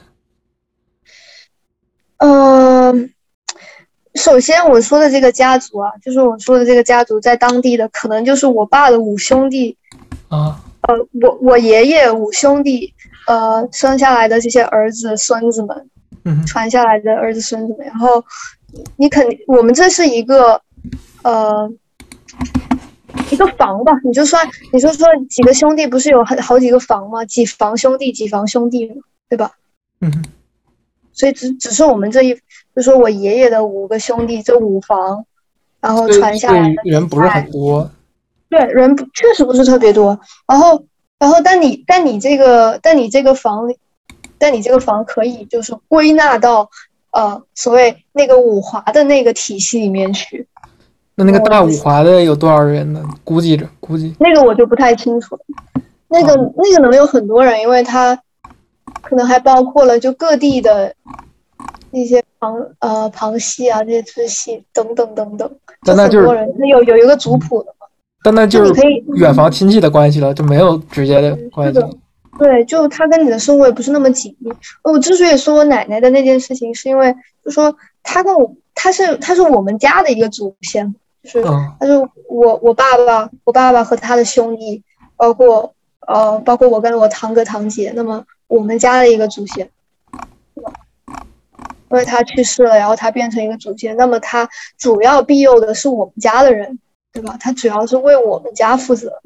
嗯，首先我说的这个家族啊，就是我说的这个家族在当地的，可能就是我爸的五兄弟，啊，呃，我我爷爷五兄弟，呃，生下来的这些儿子孙子们，嗯，传下来的儿子孙子们，然后你肯定，我们这是一个，呃，一个房吧，你就算你就说几个兄弟不是有好好几个房吗？几房兄弟，几房兄弟嘛，对吧？嗯哼，所以只只是我们这一，就说我爷爷的五个兄弟，这五房，然后传下来的人不是很多，对，人不确实不是特别多。然后，然后，但你但你这个但你这个房里，但你这个房可以就是归纳到呃所谓那个五华的那个体系里面去，那那个大五华的有多少人呢？估计着，估计那个我就不太清楚了。那个那个能有很多人，因为它可能还包括了就各地的那些旁呃旁系啊这些支系等等等等，但那就是很多人，那有有一个族谱的嘛，但那就是你可以远房亲戚的关系了，就没有直接的关系。了。对，就他跟你的生活也不是那么紧密。我之所以说我奶奶的那件事情，是因为就说他跟我，他是他是我们家的一个祖先，就是嗯。他是我我爸爸，我爸爸和他的兄弟，包括呃包括我跟我堂哥堂姐，那么我们家的一个祖先？因为他去世了，然后他变成一个祖先，那么他主要庇佑的是我们家的人，对吧？他主要是为我们家负责。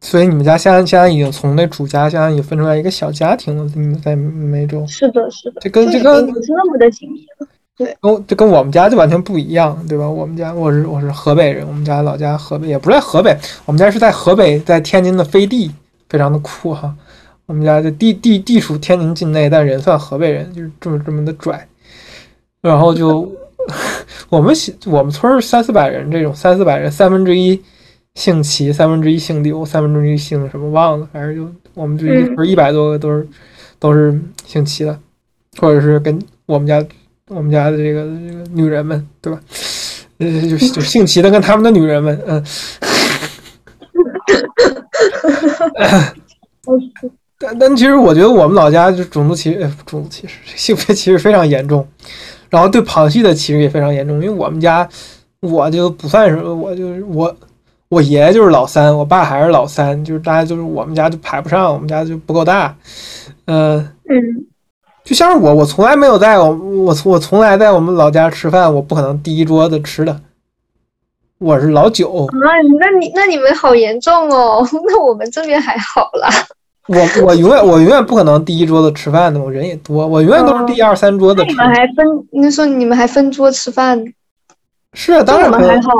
所以你们家现在现在已经从那主家现在已经分出来一个小家庭了，你们在梅州，是的，是的，这跟这跟不是那么的紧密了。跟我这跟我们家就完全不一样，对吧？我们家我是我是河北人，我们家老家河北，也不是在河北，我们家是在河北，在天津的飞地，非常的酷哈。我们家就地地地处天津境内，但人算河北人，就是这么这么的拽。然后就 我们喜我们村儿三四百人，这种三四百人，三分之一姓齐，三分之一姓刘，三分之一姓什么忘了，反正就我们这一村一百多个都是都是姓齐的，或者是跟我们家我们家的这个这个女人们，对吧？呃，就就姓齐的跟他们的女人们，嗯、但但其实我觉得我们老家就种族歧视，呃种族歧视、性别歧视非常严重，然后对旁系的歧视也非常严重。因为我们家我就不算什么，我就是我我爷爷就是老三，我爸还是老三，就是大家就是我们家就排不上，我们家就不够大。嗯、嗯，就像是我，我从来没有在我我我从来在我们老家吃饭，我不可能第一桌子吃的，我是老九。啊，那你那你们好严重哦，那我们这边还好啦。我我永远我永远不可能第一桌子吃饭的，我人也多，我永远都是第二三桌子你。们还分，你说你们还分桌吃饭，是啊，当对我们还好，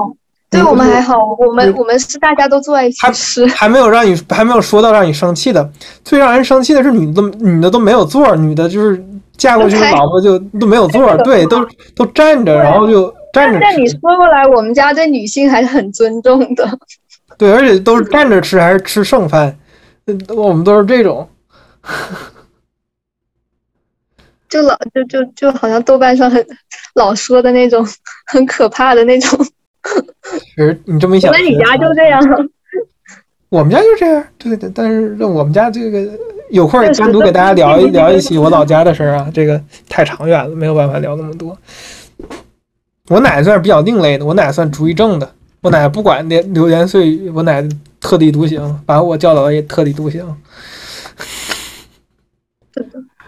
对我们还好，我们我们是大家都坐在一起还吃。还没有让你还没有说到让你生气的，最让人生气的是女的女的都没有座，女的就是嫁过去的老婆就都没有座对，都都站着，然后就站着但你，说过来，我们家对女性还是很尊重的。对，而且都是站着吃还是吃剩饭，嗯我们都是这种。就老就就就好像豆瓣上很老说的那种很可怕的那种，其实你这么一想，那你家就这样，我们家就这样，对的，但是我们家这个有空单独给大家聊一聊一期我老家的事儿啊，这个太长远了，没有办法聊那么多。我奶奶算是比较另类的，我奶奶算主义正的，我奶奶不管那流言碎语，我奶奶特立独行，把我教导的也特立独行。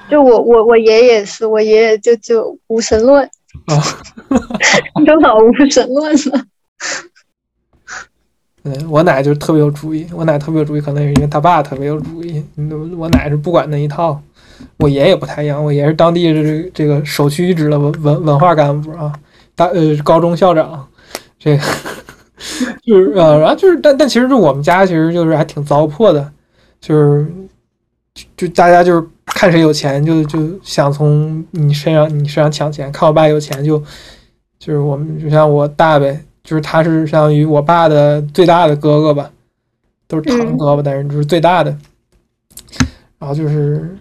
就我我我爷爷也是，我爷爷就就无神论，啊，就老无神论了。嗯，我奶就是特别有主意，我奶特别有主意，可能也是因为他爸特别有主意。嗯我奶是不管那一套，我爷也不太一样，我爷是当地这这个首屈一指的文文文化干部啊，大呃高中校长，这个就是呃，然后就是但但其实就我们家其实就是还挺糟粕的，就是就就大家就是看谁有钱就就想从你身上你身上抢钱，看我爸有钱就就是我们就像我大呗，就是他是相当于我爸的最大的哥哥吧，都是堂哥吧，但是就是最大的。然后就是，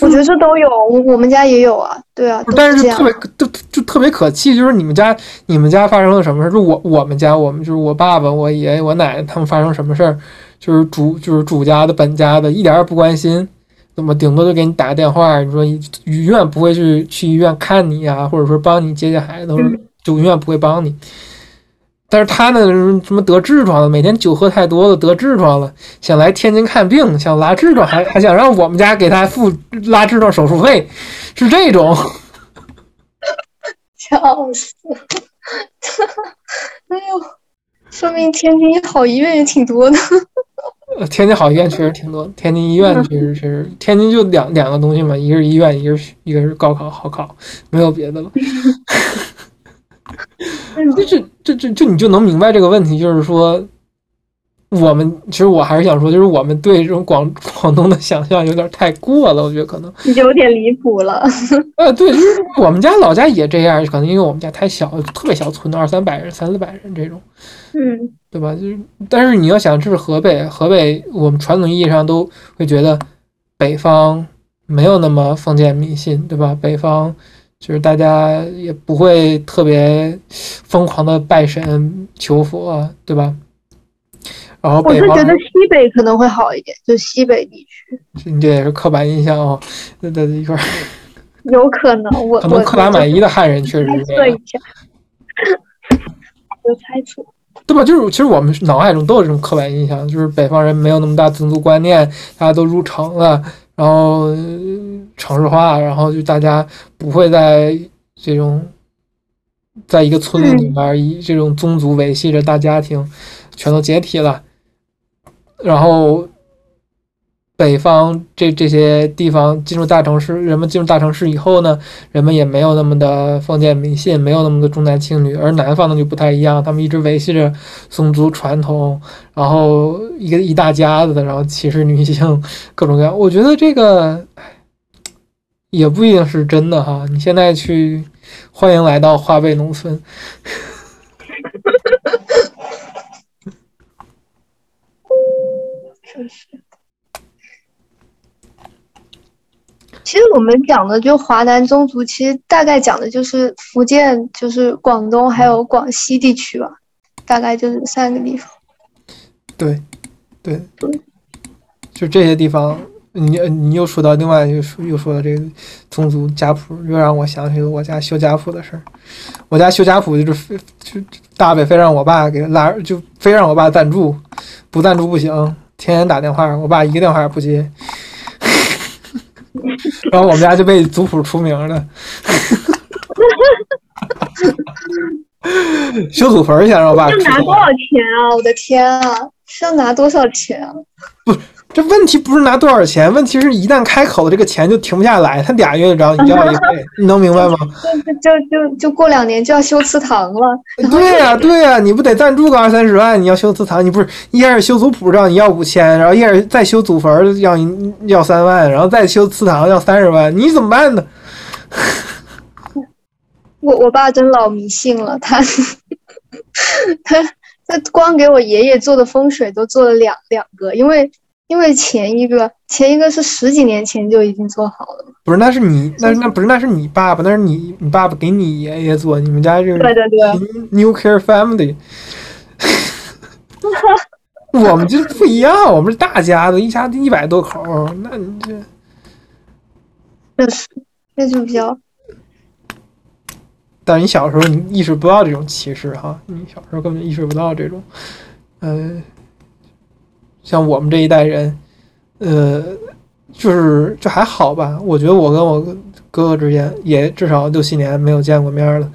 我觉得这都有，我我们家也有啊，对啊，但是特。别就就特别可气，就是你们家你们家发生了什么事儿？就我我们家我们就是我爸爸、我爷爷、我奶奶他们发生什么事儿，就是主就是主家的本家的一点儿也不关心，那么顶多就给你打个电话，你说你永远不会去去医院看你呀、或者说帮你接接孩子，或者嗯就永远不会帮你。但是他呢，什么得痔疮了，每天酒喝太多了，得痔疮了，想来天津看病，想拉痔疮，还 还想让我们家给他付拉痔疮手术费，是这种。笑死！哎呦，说明天津好医院也挺多的。呃，天津好医院确实挺多，天津医院确实确实，天津就两两个东西嘛，一个是医院，一个是一个是高考好考，没有别的了。这这这这这你就能明白这个问题，就是说，我们其实我还是想说，就是我们对这种广 广东的想象有点太过了，我觉得可能，有点离谱了。呃，对，就是我们家老家也这样，可能因为我们家太小，特别小村的二三百人、三四百人这种。嗯，对吧？就是，但是你要想，这是河北，河北我们传统意义上都会觉得北方没有那么封建迷信，对吧？北方就是大家也不会特别疯狂的拜神求佛，对吧？然后我是觉得西北可能会好一点，就西北地区你这也是刻板印象哦，那那一块儿 有可能我可能我刻板满意的汉人确实猜是这样，测一下，有猜测。对吧？就是其实我们脑海中都有这种刻板印象，就是北方人没有那么大宗族观念，大家都入城了，然后呃城市化，然后就大家不会在这种在一个村子里面以这种宗族维系着大家庭，全都解体了，然后。北方这这些地方进入大城市，人们进入大城市以后呢，人们也没有那么的封建迷信，没有那么的重男轻女，而南方呢就不太一样，他们一直维系着宗族传统，然后一个一大家子的，然后歧视女性，各种各样。我觉得这个也不一定是真的哈。你现在去，欢迎来到华北农村，确实。其实我们讲的就华南宗族，其实大概讲的就是福建、就是广东还有广西地区吧，大概就是三个地方。对，对，对就这些地方。你你又说到另外又说又说到这个宗族家谱，又让我想起了我家修家谱的事儿。我家修家谱就是非就大伯非让我爸给拉，就非让我爸赞助，不赞助不行，天天打电话，我爸一个电话也不接。然后我们家就被族谱除名了。修祖坟儿想让我爸出要拿多少钱啊？我的天啊！是要拿多少钱啊？这问题不是拿多少钱，问题是一旦开口了，这个钱就停不下来，他俩月找你要一回，你能明白吗？就就就就过两年就要修祠堂了。对呀、对呀、你不得赞助个二三十万？你要修祠堂，你不是一开始修族谱让你要五千，然后一开始再修祖坟儿要你要三万，然后再修祠堂要三十万，你怎么办呢？我我爸真老迷信了，他他他光给我爷爷做的风水都做了两两个，因为因为前一个前一个是十几年前就已经做好了。不是，那是你，那那不是那是你爸爸，那是你你爸爸给你爷爷做，你们家这对对对，是 nuclear family。我们这不一样，我们是大家子，一家一百多口儿，那你这那是，那就比较但你小时候你意识不到这种歧视哈，你小时候根本意识不到这种，呃，像我们这一代人，呃，就是这还好吧。我觉得我跟我哥哥之间也至少六七年没有见过面了。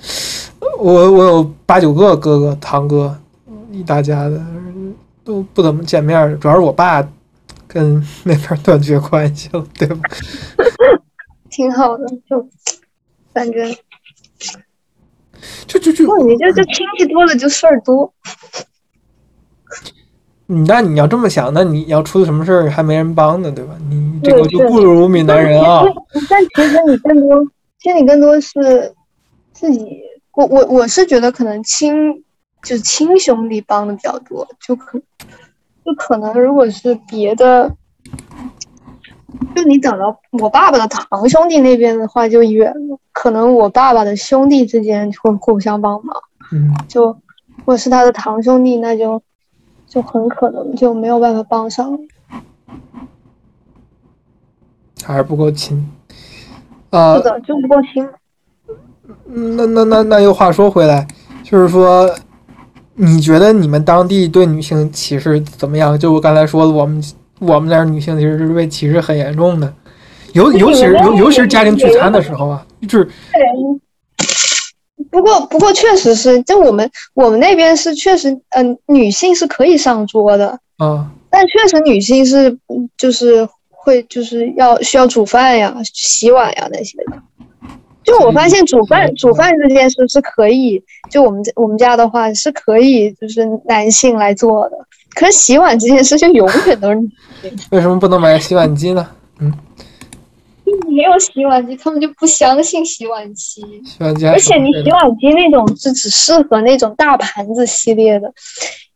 我我有八九个哥哥堂哥，一大家的都不怎么见面，主要是我爸跟那边断绝关系了，对吧？挺好的，就感觉就就就不，你这这亲戚多了就事儿多。你那你要这么想，那你要出了什么事儿还没人帮呢，对吧？你这个就不如闽南人啊。但其实你更多，其实你更多是自己。我我我是觉得可能亲就是亲兄弟帮的比较多，就可就可能如果是别的，就你等到我爸爸的堂兄弟那边的话就远了，可能我爸爸的兄弟之间会互相帮忙，嗯，就或者是他的堂兄弟，那就就很可能就没有办法帮上。还是不够亲。啊、是的，就不够亲。嗯那那那那又话说回来，就是说，你觉得你们当地对女性歧视怎么样？就我刚才说的，我们我们那儿女性其实是被歧视很严重的，尤尤其是尤尤其是家庭聚餐的时候啊，就是不过，不过确实是，就我们我们那边是确实，嗯、女性是可以上桌的，啊，但确实女性是嗯就是会就是要需要煮饭呀、洗碗呀那些的。就我发现煮饭煮饭这件事是可以，就我们家我们家的话是可以，就是男性来做的。可是洗碗这件事就永远都是女 为什么不能买洗碗机呢？没有洗碗机，他们就不相信洗碗机。洗碗机而且你洗碗机那种是只适合那种大盘子系列的，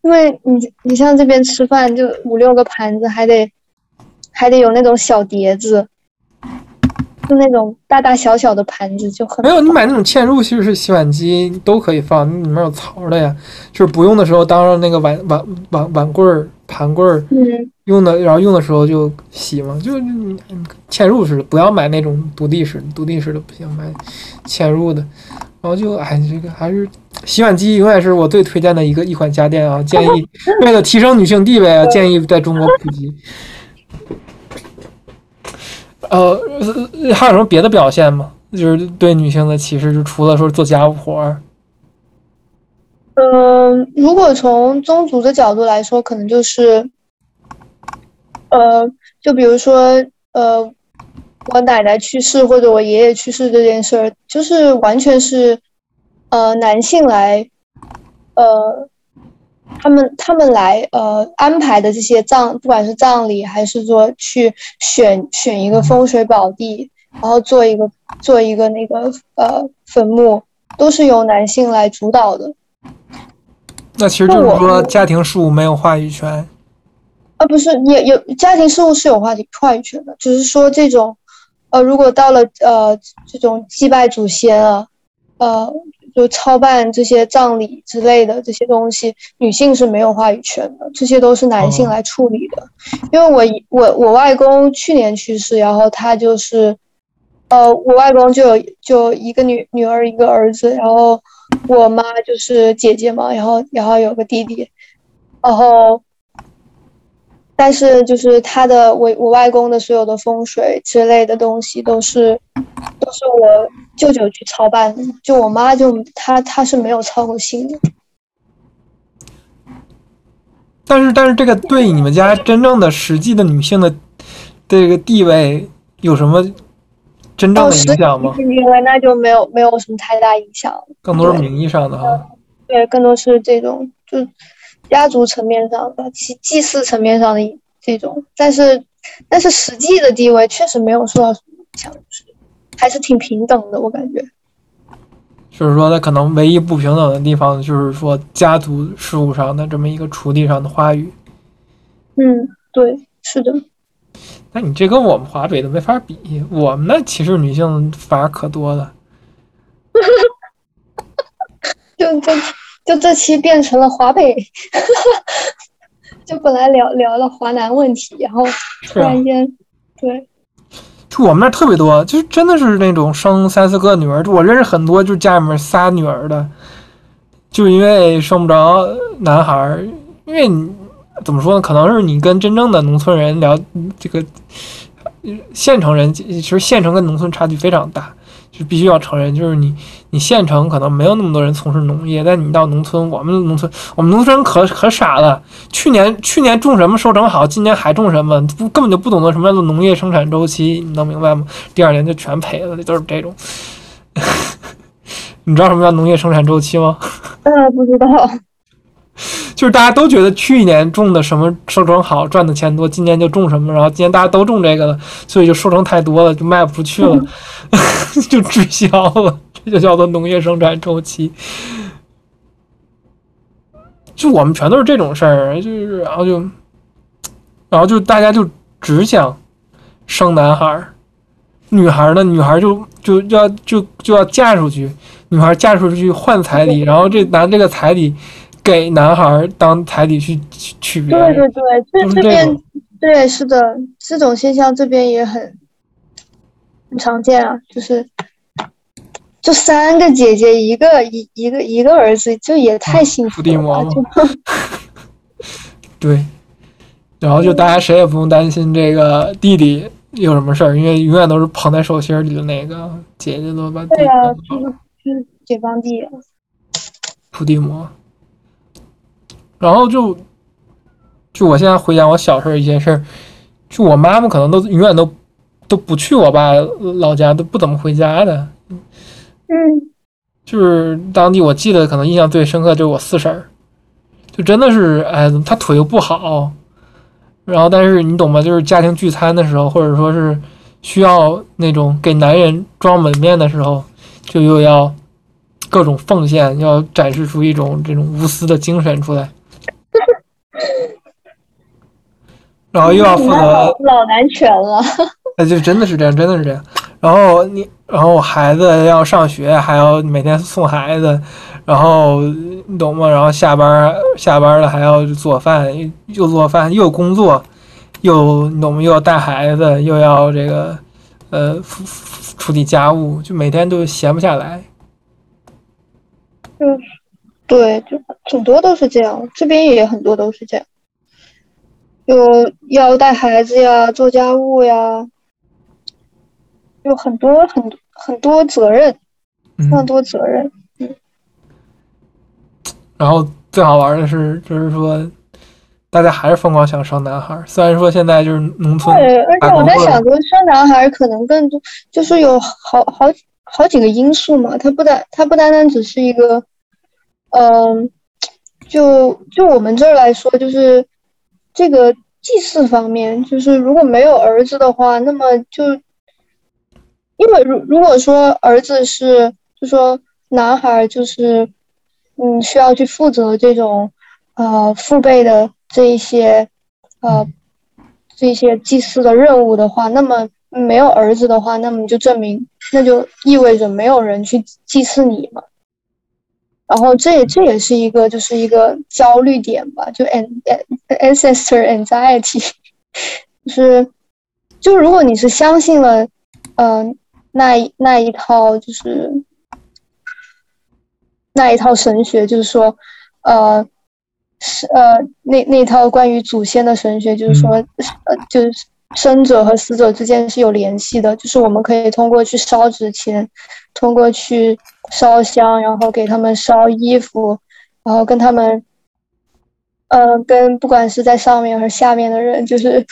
因为你你像这边吃饭就五六个盘子，还得还得有那种小碟子，就那种大大小小的盘子就很没有，你买那种嵌入式是洗碗机都可以放，里面有槽的呀。就是不用的时候当着那个碗碗碗碗柜儿、盘棍儿嗯用的，然后用的时候就洗嘛。就嵌入式的，不要买那种独立式的，独立式的不行，买嵌入的。然后就哎，这个还是洗碗机永远是我最推荐的一个一款家电啊！建议 为了提升女性地位啊，建议在中国普及。呃，还有什么别的表现吗？就是对女性的歧视，就除了说做家务活儿，嗯，如果从宗族的角度来说，可能就是，呃，就比如说，呃，我奶奶去世或者我爷爷去世这件事儿，就是完全是，呃，男性来，呃，他们他们来呃安排的这些葬，不管是葬礼还是说去选选一个风水宝地，然后做一个做一个那个呃坟墓，都是由男性来主导的。那其实就是说家庭事务没有话语权。啊，不是，也有家庭事务是有话题话语权的，只是说这种，呃，如果到了呃这种祭拜祖先啊，呃，就操办这些葬礼之类的这些东西，女性是没有话语权的，这些都是男性哦来处理的。因为我我我外公去年去世，然后他就是，呃，我外公就有就一个女女儿一个儿子，然后我妈就是姐姐嘛，然后然后有个弟弟，然后。但是就是他的我我外公的所有的风水之类的东西都是都是我舅舅去操办的，就我妈就她她是没有操过心的。但是，但是这个对你们家真正的实际的女性的这个地位有什么真正哦，的实影响吗？因为那就没有没有什么太大影响。更多是名义上的哈。对，更多是这种就家族层面上的、祭祭祀层面上的这种，但是但是实际的地位确实没有受到什么影响，就是还是挺平等的，我感觉。就是说，他可能唯一不平等的地方，就是说家族事务上的这么一个处理上的话语。嗯，对，是的。那你这跟我们华北的没法比，我们那歧视女性反而可多了。就就就这期变成了华北，就本来聊聊了华南问题，然后突然间，对，就我们那儿特别多，就是真的是那种生三四个女儿。就我认识很多，就是家里面仨女儿的，就因为生不着男孩儿，因为你怎么说呢？可能是你跟真正的农村人聊这个，县城人其实县城跟农村差距非常大。就必须要承认，就是你你县城可能没有那么多人从事农业，但你到农村，我们农村我们农村人可可傻了。去年去年种什么收成好，今年还种什么，根本就不懂得什么叫做农业生产周期，你能明白吗？第二年就全赔了，都是这种。你知道什么叫农业生产周期吗？呃，不知道，就是大家都觉得去年种的什么收成好，赚的钱多，今年就种什么，然后今年大家都种这个了，所以就收成太多了，就卖不出去了，就滞销了，这就叫做农业生产周期。就我们全都是这种事儿，就是然后就，然后就大家就只想生男孩儿，女孩儿呢，女孩儿就就要就就要嫁出去，女孩儿嫁出去换彩礼，然后这拿这个彩礼给男孩当彩礼去去娶别人。对对对，这这这边种对是的，这种现象这边也很很常见啊，就是就三个姐姐，一个一一个一个儿子，就也太幸福了 对，然后就大家谁也不用担心这个弟弟有什么事儿，因为永远都是捧在手心里的那个姐姐都把对啊，就是就是解放地啊，伏地魔。然后就就我现在回想我小时候一些事儿，就我妈妈可能都永远都都不去我爸老家，都不怎么回家的。嗯，就是当地我记得可能印象最深刻就是我四婶儿，就真的是哎，她腿又不好，然后但是你懂吗？就是家庭聚餐的时候，或者说是需要那种给男人装门面的时候，就又要各种奉献，要展示出一种这种无私的精神出来，然后又要负责老男权了，那就真的是这样，真的是这样。然后你，然后孩子要上学，还要每天送孩子，然后你懂吗？然后下班下班了还要做饭，又做饭又工作，又你懂吗？又要带孩子，又要这个呃处处理家务，就每天都闲不下来。对，就挺多都是这样，这边也很多都是这样，有要带孩子呀，做家务呀，有很多很多很多责任，非常嗯，多责任。然后最好玩的是，就是说大家还是疯狂想生男孩，虽然说现在就是农村对，而且我在想，就是生男孩可能更多，就是有好好好几个因素嘛，它不单它不单单只是一个，嗯、就就我们这儿来说，就是这个祭祀方面，就是如果没有儿子的话，那么就因为如如果说儿子是，就说男孩就是，嗯，需要去负责这种呃父辈的这一些呃这些祭祀的任务的话，那么没有儿子的话，那么就证明那就意味着没有人去祭祀你嘛。然后这也这也是一个就是一个焦虑点吧，就 an an- ancestor anxiety，就是就如果你是相信了，嗯、那一那一套就是那一套神学，就是说，呃，是呃那那一套关于祖先的神学，就是说，呃，就是生者和死者之间是有联系的，就是我们可以通过去烧纸钱，通过去烧香，然后给他们烧衣服，然后跟他们，呃，跟不管是在上面还是下面的人，就是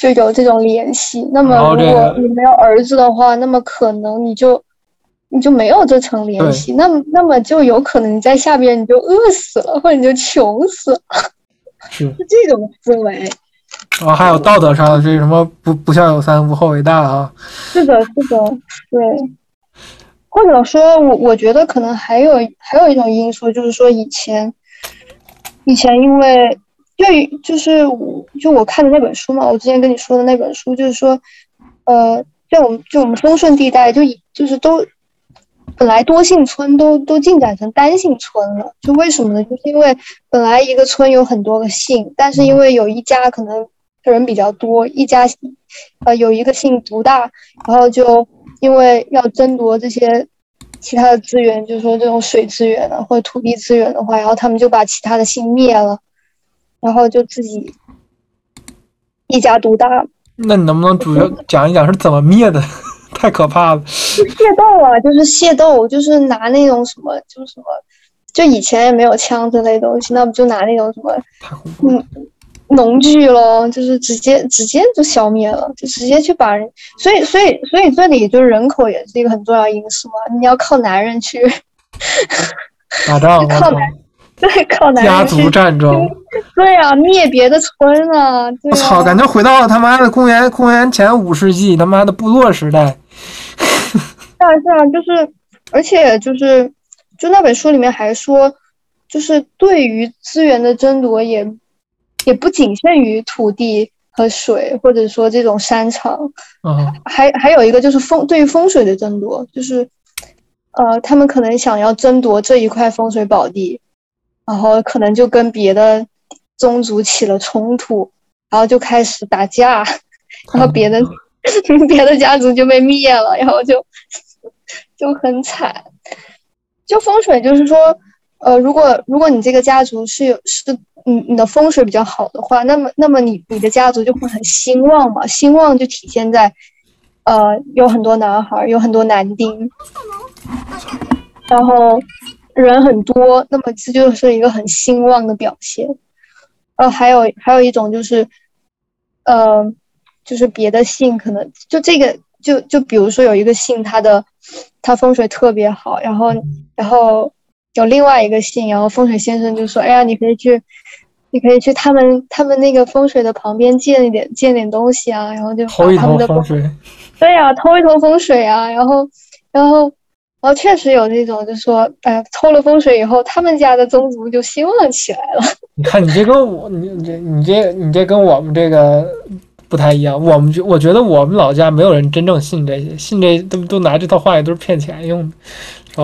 就有这种联系。那么如果你没有儿子的话，那么可能你就你就没有这层联系，那么那么就有可能你在下边你就饿死了，或者你就穷死了，是 这种思维。啊还有道德上的这什么不不孝有三，无后为大啊。是的，是的，对。或者说我我觉得可能还有还有一种因素，就是说以前以前因为就就是我就我看的那本书嘛，我之前跟你说的那本书，就是说，呃，在我们就我们丰顺地带就以就是都本来多姓村都都进展成单姓村了，就为什么呢？就是因为本来一个村有很多个姓，但是因为有一家可能人比较多，一家呃有一个姓独大，然后就因为要争夺这些其他的资源，就是说这种水资源啊或者土地资源的话，然后他们就把其他的姓灭了，然后就自己一家独大，那你能不能主要 讲一讲是怎么灭的？太可怕了。就械斗啊，就是械斗，就是拿那种什么，就是什么，就以前也没有枪之类的东西，那不就拿那种什么。嗯农具咯，就是直接直接就消灭了，就直接去把人，所以所以所以这里就是人口也是一个很重要因素嘛，你要靠男人去，打仗，靠男 对，靠男人家族，战争，对啊，灭别的村啊，对我操！啊，感觉回到了他妈的公元公元前五世纪，他妈的部落时代。是啊是啊，就是，而且就是，就那本书里面还说，就是对于资源的争夺也也不仅限于土地和水，或者说这种山场，啊，还还有一个就是风对于风水的争夺，就是呃，他们可能想要争夺这一块风水宝地，然后可能就跟别的宗族起了冲突，然后就开始打架，然后别的 别的家族就被灭了，然后就就很惨。就风水就是说，呃，如果如果你这个家族是有是你你的风水比较好的话，那么那么你你的家族就会很兴旺嘛，兴旺就体现在呃有很多男孩，有很多男丁，然后人很多，那么这就是一个很兴旺的表现。呃，还有还有一种就是，呃，就是别的姓可能就这个就就比如说有一个姓，他的他风水特别好，然后然后有另外一个姓，然后风水先生就说，哎呀，你可以去。你可以去他们他们那个风水的旁边借一点借点东西啊，然后就偷一头把他们的风水，对呀、偷一偷风水啊，然后，然后，然后确实有那种，就说，哎，偷了风水以后，他们家的宗族就兴旺起来了。你看你这跟我，你你这你这你这跟我们这个不太一样。我们觉我觉得我们老家没有人真正信这些，信这都都拿这套话也都是骗钱用的。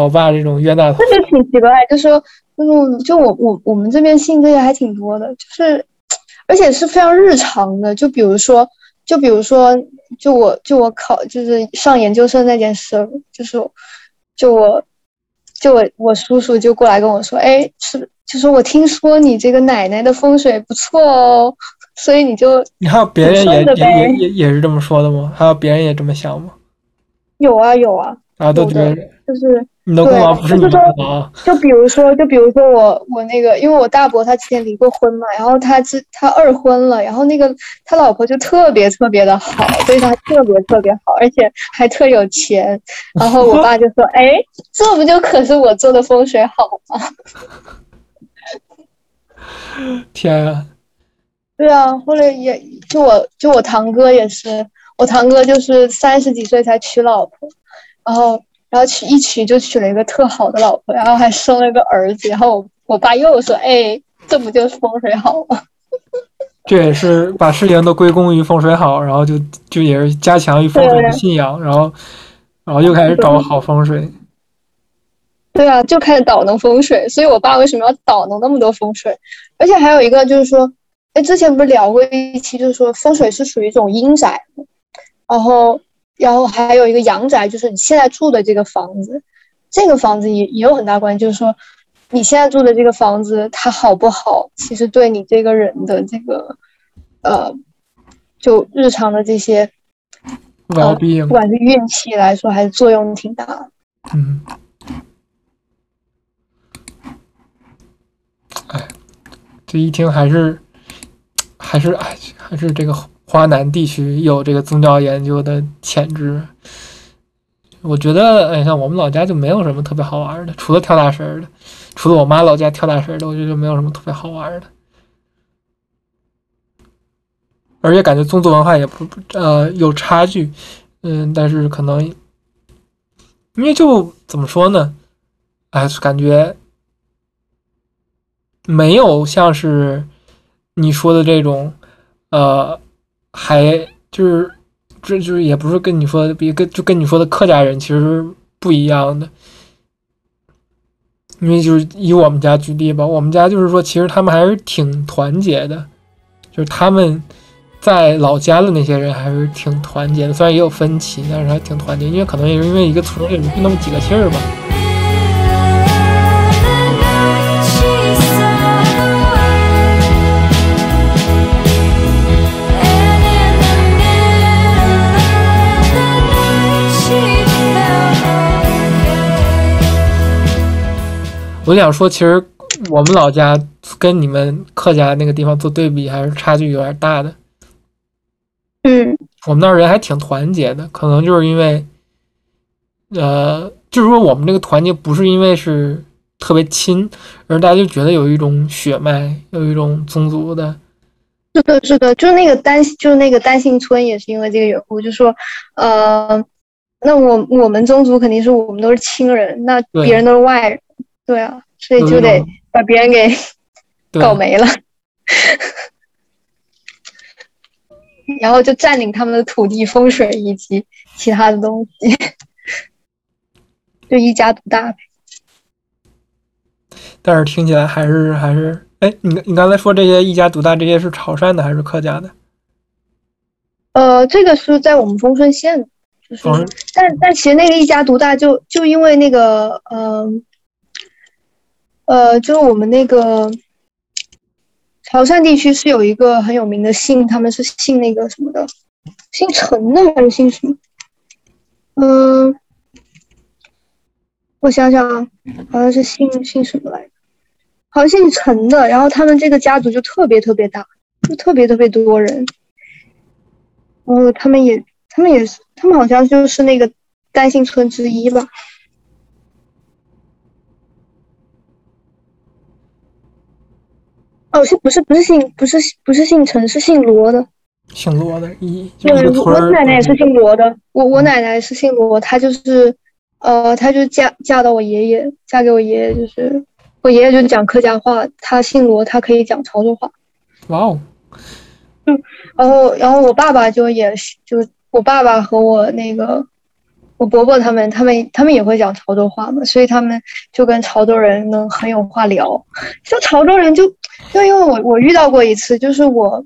我爸这种冤大头，那就挺奇怪，就说，嗯，就我我我们这边信这些还挺多的，就是，而且是非常日常的，就比如说，就比如说，就我就我考就是上研究生那件事，就是，就我，就我我叔叔就过来跟我说，哎，是，就是我听说你这个奶奶的风水不错哦，所以你就 你还有别人也也也也也是这么说的吗？还有别人也这么想吗？有啊有啊，大家都觉得就是。你的不是你的就比如说，就比如说我我那个，因为我大伯他之前离过婚嘛，然后他之他二婚了，然后那个他老婆就特别特别的好，对他特别特别好，而且还特有钱。然后我爸就说：“哎，这不就可是我做的风水好吗天啊！？”对啊，后来也就我就我堂哥也是，我堂哥就是三十几岁才娶老婆，然后然后娶一娶就娶了一个特好的老婆，然后还生了个儿子，然后我我爸又说：“哎，这不就是风水好吗？” 这也是把事情都归功于风水好，然后就就也是加强于风水的信仰，然后然后又开始找好风水。对啊，就开始倒弄风水，所以我爸为什么要倒弄那么多风水？而且还有一个就是说，哎，之前不是聊过一期，就是说风水是属于一种阴宅，然后然后还有一个阳宅，就是你现在住的这个房子，这个房子也也有很大关系，就是说你现在住的这个房子它好不好，其实对你这个人的这个呃，就日常的这些不管是运气来说，还是作用挺大的。嗯，哎，这一听还是还是哎，还是这个华南地区有这个宗教研究的潜质。我觉得，哎，像我们老家就没有什么特别好玩的，除了跳大神的，除了我妈老家跳大神的，我觉得就没有什么特别好玩的。而且感觉宗族文化也不呃有差距，嗯，但是可能因为就怎么说呢，哎，感觉没有像是你说的这种，呃，还就是这就是也不是跟你说的比跟就跟你说的客家人其实不一样的，因为就是以我们家举例吧，我们家就是说其实他们还是挺团结的，就是他们。在老家的那些人还是挺团结的，虽然也有分歧，但是还挺团结。因为可能也是因为一个村里就那么几个姓儿吧。我想说，其实我们老家跟你们客家那个地方做对比，还是差距有点大的。嗯，我们那儿人还挺团结的，可能就是因为，呃，就是说我们这个团结不是因为是特别亲，而大家就觉得有一种血脉，有一种宗族的。是的，是的，就是那个单，就是那个单姓村，也是因为这个缘故，就说，呃，那我我们宗族肯定是我们都是亲人，那别人都是外人，对啊，所以就得把别人给搞没了，然后就占领他们的土地、风水以及其他的东西，就一家独大呗。但是听起来还是还是，哎，你你刚才说这些一家独大，这些是潮汕的还是客家的？呃，这个是在我们丰顺县，就是但但其实那个一家独大就就因为那个，呃，呃，就是我们那个潮汕地区是有一个很有名的姓，他们是姓那个什么的，姓陈的还是姓什么？嗯、我想想啊，好像是姓姓什么来着？好像姓陈的，然后他们这个家族就特别特别大，就特别特别多人。然后他们也，他们也是，他们好像就是那个单姓村之一吧。哦，是不是不是姓不是不是姓陈，是姓罗的。姓罗的，一就对，我。奶奶也是姓罗的。我我奶奶是姓罗，她就是，呃，她就嫁嫁到我爷爷，嫁给我爷爷，就是我爷爷就讲客家话，她姓罗，她可以讲潮州话。哇哦，嗯然后然后我爸爸就也是就我爸爸和我那个我伯伯他们他们他们也会讲潮州话嘛，所以他们就跟潮州人能很有话聊。就潮州人就就因为我我遇到过一次，就是我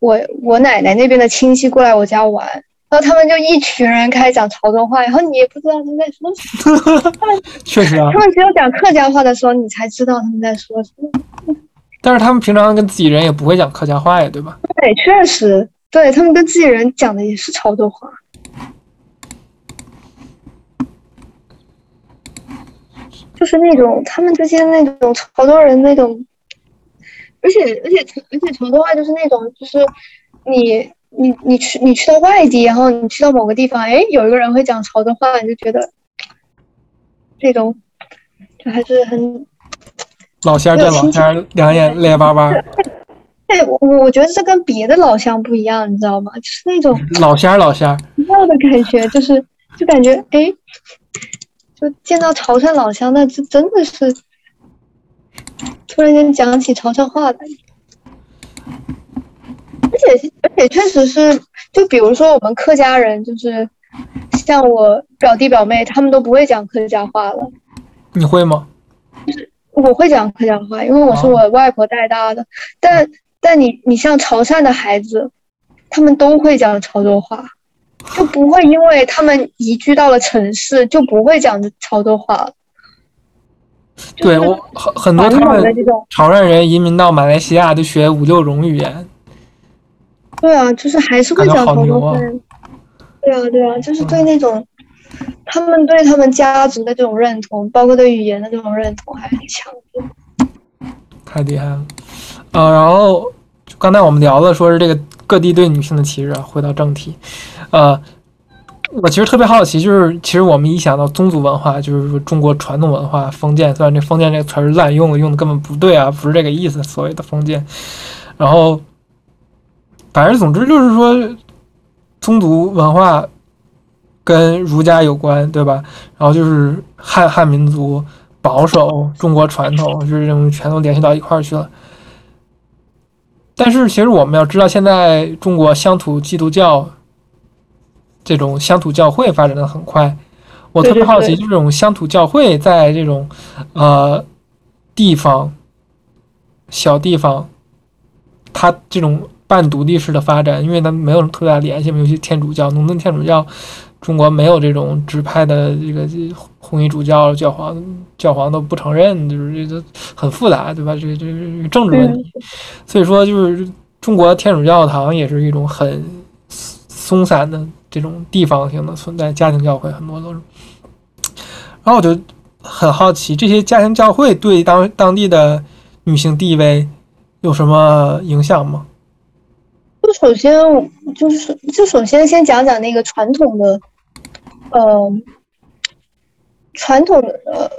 我我奶奶那边的亲戚过来我家玩。然后他们就一群人开始讲潮州话，然后你也不知道他们在说什么。确实啊他，们只有讲客家话的时候，你才知道他们在说什么。但是他们平常跟自己人也不会讲客家话呀，对吧？对，确实，对他们跟自己人讲的也是潮州话。就是那种他们之间那种潮州人那种，而且而且而且潮州话就是那种就是你你你去你去到外地，然后你去到某个地方，哎，有一个人会讲潮州话，你就觉得这种就还是很老乡见老乡，两眼泪巴巴。哎，我我觉得这跟别的老乡不一样，你知道吗？就是那种老乡老乡，一样的感觉，就是就感觉哎，就见到潮汕老乡，那就真的是突然间讲起潮汕话来，而且而且确实是，就比如说我们客家人，就是像我表弟表妹，他们都不会讲客家话了。你会吗？我会讲客家话，因为我是我外婆带大的。但但你你像潮汕的孩子，他们都会讲潮州话，就不会因为他们移居到了城市就不会讲潮州话了。对我很很多他们潮汕人移民到马来西亚都学五六种语言，对啊，就是还是会讲潮州话。对啊，对啊，就是对那种。他们对他们家族的这种认同，包括对语言的这种认同，还很强烈。太厉害了。呃，然后刚才我们聊的，说是这个各地对女性的歧视啊。回到正题，呃，我其实特别好奇，就是其实我们一想到宗族文化，就是说中国传统文化封建，虽然这封建这个词儿滥用了，用的根本不对啊，不是这个意思，所谓的封建。然后，反正总之就是说，宗族文化跟儒家有关，对吧？然后就是汉汉民族保守中国传统，就是这种全都联系到一块儿去了。但是其实我们要知道，现在中国乡土基督教这种乡土教会发展的很快。我特别好奇，对这种乡土教会在这种呃地方小地方，它这种半独立式的发展，因为它没有特别大联系嘛，尤其天主教、农村天主教，中国没有这种指派的这个红衣主教、教皇、教皇都不承认，就是这都很复杂，对吧？这个这个这政治问题，所以说就是中国天主教堂也是一种很松散的这种地方性的存在，家庭教会很多都是。然后我就很好奇，这些家庭教会对当当地的女性地位有什么影响吗？就首先就是就首先先讲讲那个传统的，呃，传统的呃，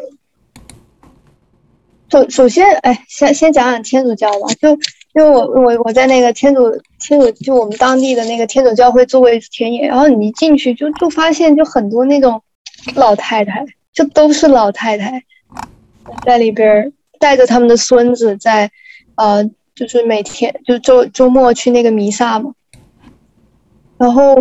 首首先哎，先先讲讲天主教吧，就因为我我我在那个天主天主就我们当地的那个天主教会做过一次田野，然后你一进去就就发现就很多那种老太太，就都是老太太在里边带着他们的孙子在呃。就是每天就周周末去那个弥撒嘛，然后，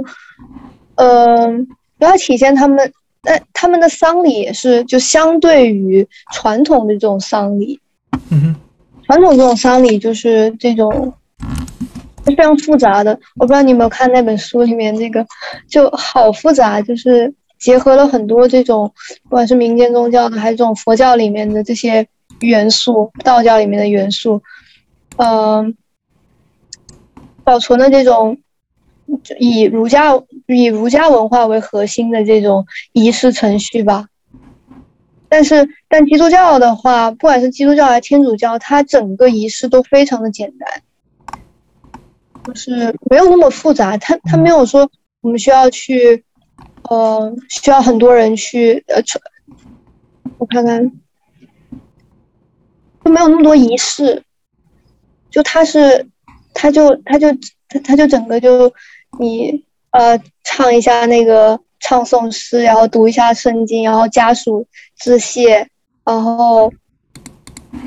嗯、然后体现他们，呃，他们的丧礼也是就相对于传统的这种丧礼，嗯哼，传统这种丧礼就是这种非常复杂的。我不知道你有没有看那本书里面这个，就好复杂，就是结合了很多这种不管是民间宗教的还是这种佛教里面的这些元素，道教里面的元素。嗯，保存的这种就以儒家以儒家文化为核心的这种仪式程序吧。但是，但基督教的话，不管是基督教还是天主教，它整个仪式都非常的简单，就是没有那么复杂。它它没有说我们需要去，呃，需要很多人去呃，我看看，就没有那么多仪式。就他是，他就他就他他就整个就你呃唱一下那个唱诵诗，然后读一下圣经，然后家属致谢，然后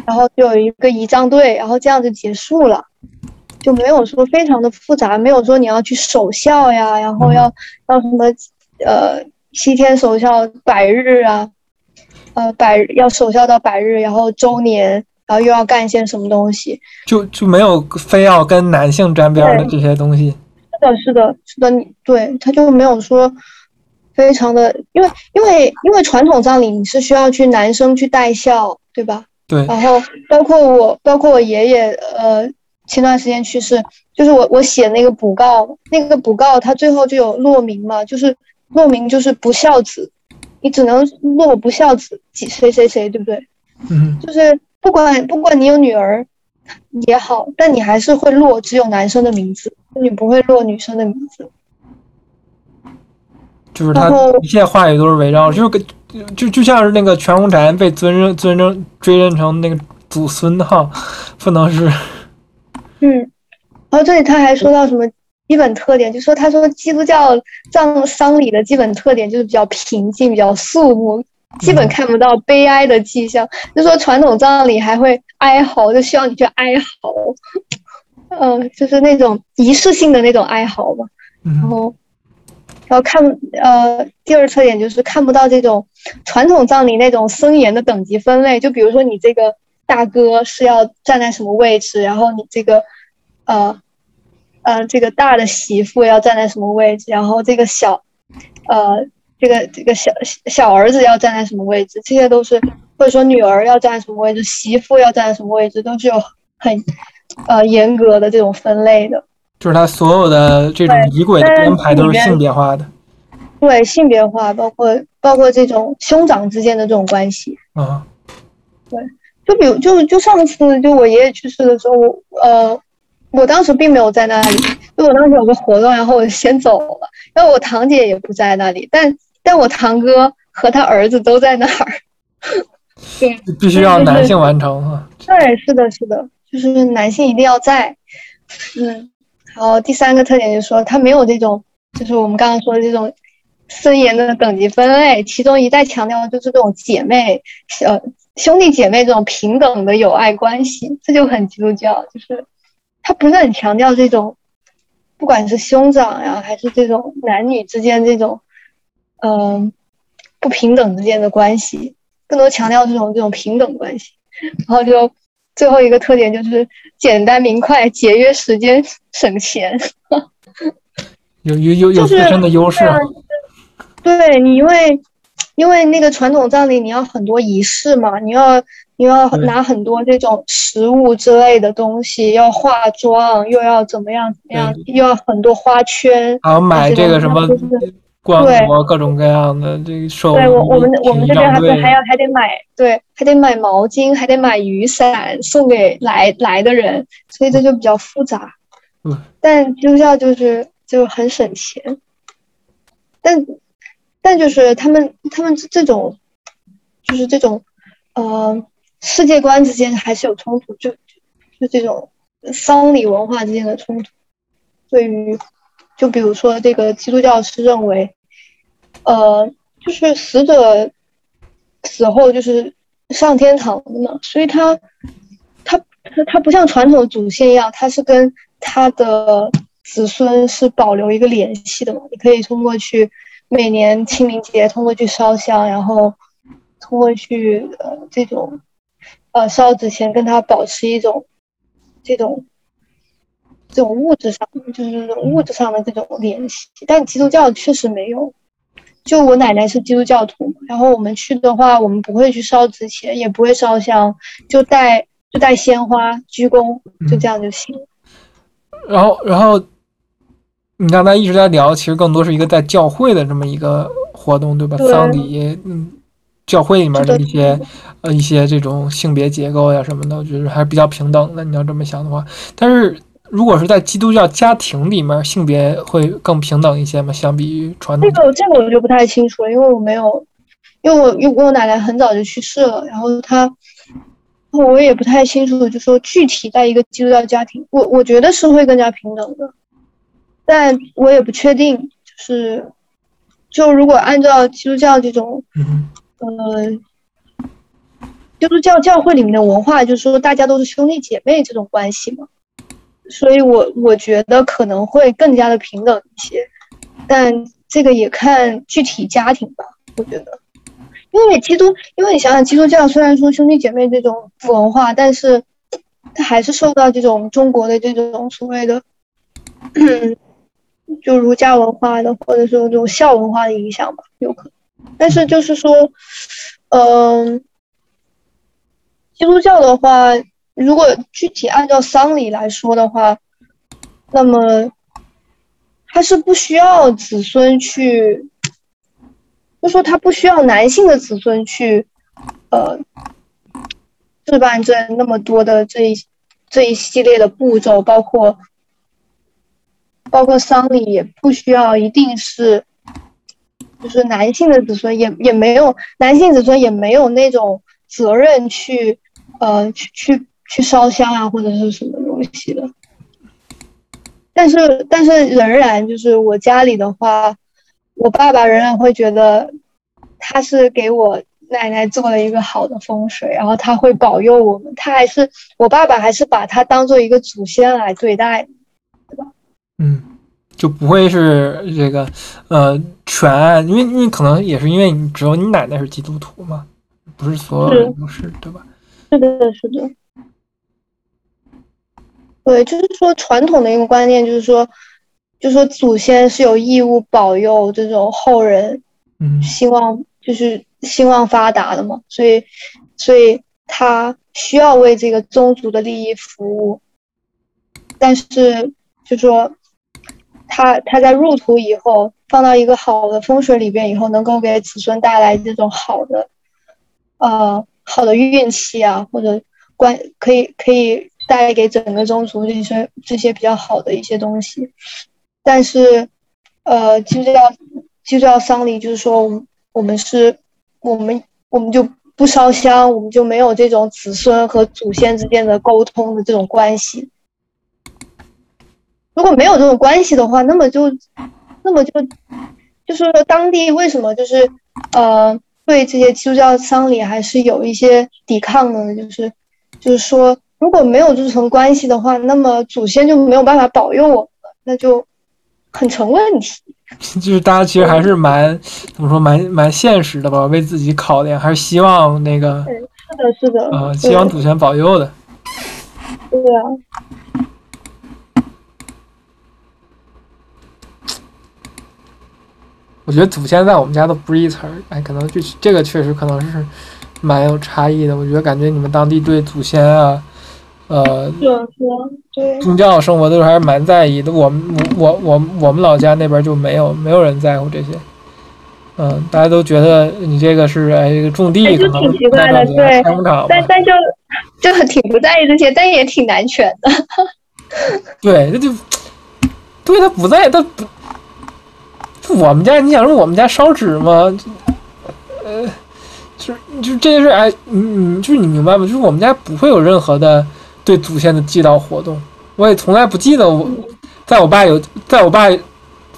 然后就有一个仪仗队，然后这样就结束了，就没有说非常的复杂，没有说你要去守孝呀，然后要要什么呃七天守孝百日啊，呃百要守孝到百日，然后周年，然后又要干一些什么东西。就就没有非要跟男性沾边儿的这些东西。是的，是的，是的，你对他就没有说非常的，因为因为因为传统葬礼你是需要去男生去带孝，对吧？对，然后包括我，包括我爷爷，呃，前段时间去世，就是我我写那个补告，那个补告他最后就有落名嘛，就是落名就是不孝子，你只能落不孝子几谁谁谁，对不对？嗯，就是不管不管你有女儿也好，但你还是会落只有男生的名字，你不会落女生的名字。就是他一切话语都是围绕，就是跟就就像是那个全红婵被尊认尊认追认成那个祖孙哈，不能是嗯，然后这里他还说到什么基本特点，就说他说基督教葬丧礼的基本特点就是比较平静、比较肃穆，基本看不到悲哀的迹象。就说传统葬礼还会哀嚎，就需要你去哀嚎，嗯、就是那种仪式性的那种哀嚎嘛。然嗯后，然后看呃，第二特点就是看不到这种传统葬礼那种森严的等级分类。就比如说你这个大哥是要站在什么位置，然后你这个呃呃这个大的媳妇要站在什么位置，然后这个小呃这个这个小小儿子要站在什么位置，这些都是或者说女儿要站在什么位置，媳妇要站在什么位置，都是有很呃严格的这种分类的。就是他所有的这种仪轨的编排都是性别化的。对性别化，包括包括这种兄长之间的这种关系，啊，对就比如就就上次就我爷爷去世的时候，我呃，我当时并没有在那里，就我当时有个活动，然后我就先走了，然后我堂姐也不在那里，但但我堂哥和他儿子都在那儿。对必须要男性完成啊。对，是的，是的，就是男性一定要在。嗯，然后第三个特点就是说，他没有这种，就是我们刚刚说的这种森严的等级分类，其中一再强调就是这种姐妹、呃兄弟姐妹这种平等的友爱关系，这就很基督教，就是他不是很强调这种，不管是兄长呀，还是这种男女之间这种，嗯、不平等之间的关系，更多强调这种这种平等关系。然后就最后一个特点就是简单明快、节约时间、省钱。有有有有自身的优势对你，因为因为那个传统葬礼，你要很多仪式嘛，你要你要拿很多这种食物之类的东西，要化妆，又要怎么样怎么样，又要很多花圈。还要买这个什么对，各种各样的这个寿对我我们我们这边还对还要还得买，对，还得买毛巾，还得买雨伞送给来来的人，所以这就比较复杂。嗯，但基督教就是就很省钱，但但就是他们他们这种就是这种呃世界观之间还是有冲突，就就就这种丧礼文化之间的冲突。对于就比如说这个基督教是认为。呃，就是死者死后就是上天堂的嘛，所以他他他他不像传统的祖先一样，他是跟他的子孙是保留一个联系的嘛。你可以通过去每年清明节通过去烧香，然后通过去呃这种呃烧纸钱跟他保持一种这种这种物质上就是物质上的这种联系，但基督教确实没有。就我奶奶是基督教徒，然后我们去的话，我们不会去烧纸钱，也不会烧香，就带就带鲜花鞠躬，就这样就行了。然后然后你刚才一直在聊，其实更多是一个在教会的这么一个活动，对吧？对丧礼，嗯，教会里面的一些呃一些这种性别结构呀什么的，我觉得还是比较平等的。你要这么想的话，但是如果是在基督教家庭里面，性别会更平等一些吗？相比于传统这个这个我就不太清楚了，因为我没有，因为我因为我奶奶很早就去世了，然后她，我也不太清楚，就说具体在一个基督教家庭，我我觉得是会更加平等的，但我也不确定，就是就如果按照基督教这种嗯呃，基督教教会里面的文化，就是说大家都是兄弟姐妹这种关系嘛。所以我我觉得可能会更加的平等一些，但这个也看具体家庭吧，我觉得。因为基督，因为你想想，基督教虽然说兄弟姐妹这种文化，但是它还是受到这种中国的这种所谓的，就儒家文化的，或者说这种孝文化的影响吧，有可能。但是就是说，嗯、基督教的话，如果具体按照丧礼来说的话，那么他是不需要子孙去，就说他不需要男性的子孙去，呃，置办这那么多的这一这一系列的步骤，包括包括丧礼也不需要一定是，就是男性的子孙也也没有男性子孙也没有那种责任去呃去去去烧香啊或者是什么东西的。但是但是仍然就是我家里的话，我爸爸仍然会觉得他是给我奶奶做了一个好的风水，然后他会保佑我们。他还是我爸爸还是把他当做一个祖先来对待对吧。嗯，就不会是这个呃全按，因为因为可能也是因为你只有你奶奶是基督徒嘛，不是所有人都是，对吧？是的，是的。对，就是说传统的一个观念，就是说，就是说祖先是有义务保佑这种后人嗯。兴旺，就是兴旺发达的嘛，所以，所以他需要为这个宗族的利益服务，但是就说他他在入土以后，放到一个好的风水里边以后，能够给子孙带来这种好的，呃，好的运气啊，或者关可以可以带给整个宗族这些这些比较好的一些东西，但是，呃，基督教基督教丧礼就是说，我们是，我们我们就不烧香，我们就没有这种子孙和祖先之间的沟通的这种关系。如果没有这种关系的话，那么就，那么就，就是说当地为什么就是呃对这些基督教丧礼还是有一些抵抗呢？就是就是说，如果没有这层关系的话，那么祖先就没有办法保佑我们了，那就很成问题。就是大家其实还是蛮 怎么说蛮蛮现实的吧，为自己考量，还是希望那个是的，是的，呃希望祖先保佑的。对啊，我觉得祖先在我们家都不是一词儿，哎，可能这这个确实可能是蛮有差异的。我觉得感觉你们当地对祖先啊，呃，宗教生活都还是蛮在意的。我们我我我我们老家那边就没有没有人在乎这些，嗯，大家都觉得你这个是哎这个种地可能挺奇怪的对但但就就挺不在意这些，但也挺难选的。对，那就对他不在他不。就我们家，你想说我们家烧纸吗？呃，就是就是这件事，哎，嗯嗯，就是你明白吗？就是我们家不会有任何的对祖先的祭悼活动，我也从来不记得我，在我爸有，在我爸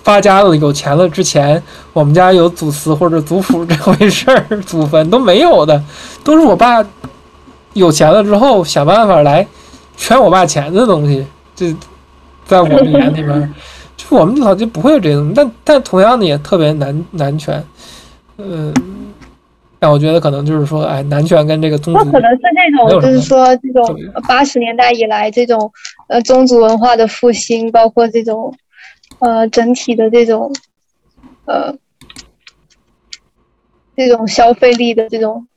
发家了有钱了之前，我们家有祖祠或者祖谱这回事儿，祖坟都没有的，都是我爸有钱了之后想办法来圈我爸钱的东西，这在我们眼里边。就我们老就不会有这种，但但同样的也特别难难圈，嗯，但我觉得可能就是说，哎，男权跟这个宗族那可能是这种，就是说这种八十年代以来这种呃宗族文化的复兴，包括这种呃整体的这种呃这种消费力的这种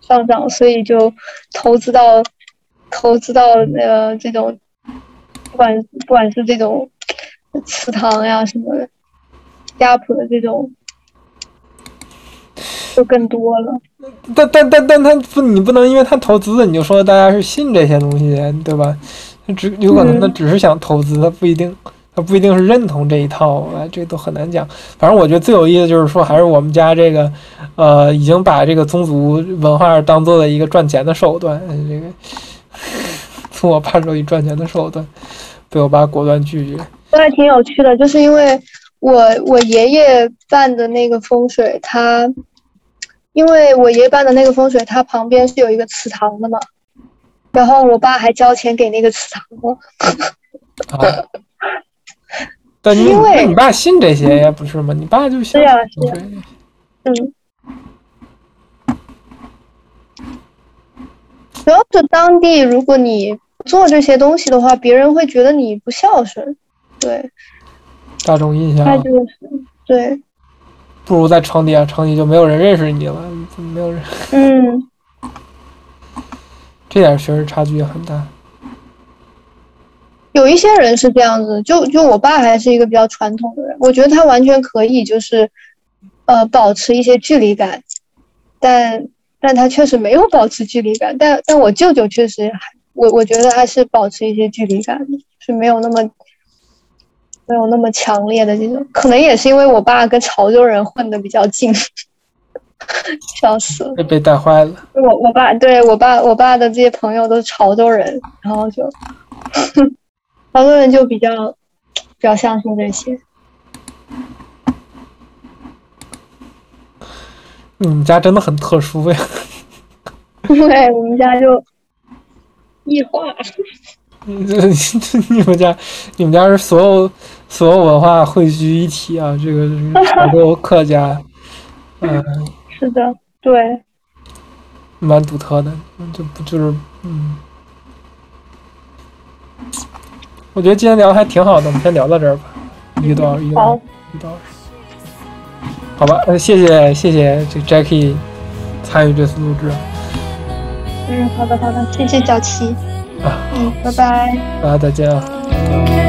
上涨，所以就投资到投资到呃这种不管不管是这种祠堂呀什么的家谱的这种就更多了。但但但但他不，你不能因为他投资，你就说大家是信这些东西，对吧？他只有可能他嗯只是想投资，他不一定，他不一定是认同这一套，哎，这都很难讲。反正我觉得最有意思就是说，还是我们家这个，呃，已经把这个宗族文化当做了一个赚钱的手段，哎这个从我爸手里赚钱的手段，被我爸果断拒绝。我还挺有趣的，就是因为我我爷爷办的那个风水，他因为我爷爷办的那个风水，它旁边是有一个祠堂的嘛，然后我爸还交钱给那个祠堂了。啊。但你因为你爸信这些呀，不是吗？你爸就信是呀这些嗯，主要是当地，如果你不做这些东西的话，别人会觉得你不孝顺。对，大众印象他就是对，不如在城里啊，城里就没有人认识你了，没有人，嗯，这点确实差距也很大。有一些人是这样子，就就我爸还是一个比较传统的人，我觉得他完全可以就是，呃，保持一些距离感，但但他确实没有保持距离感，但但我舅舅确实还，我我觉得还是保持一些距离感的，是没有那么没有那么强烈的这种，可能也是因为我爸跟潮州人混的比较近，笑死了。被被带坏了。我我爸对我爸我爸的这些朋友都是潮州人，然后就潮州人就比较比较相信这些。你们家真的很特殊呀！对我们家就异化，你这你们家你们家是所有所有文化汇聚一体啊！这个这个潮州客家，嗯、是的，对，蛮独特的，就不就是嗯。我觉得今天聊得还挺好的，我们先聊到这儿吧，一个多小时，一个多小好时。好吧，呃，谢谢谢谢这个 Jackie 参与这次录制嗯，好的好的，谢谢小七，啊，嗯，拜拜。大家再见啊。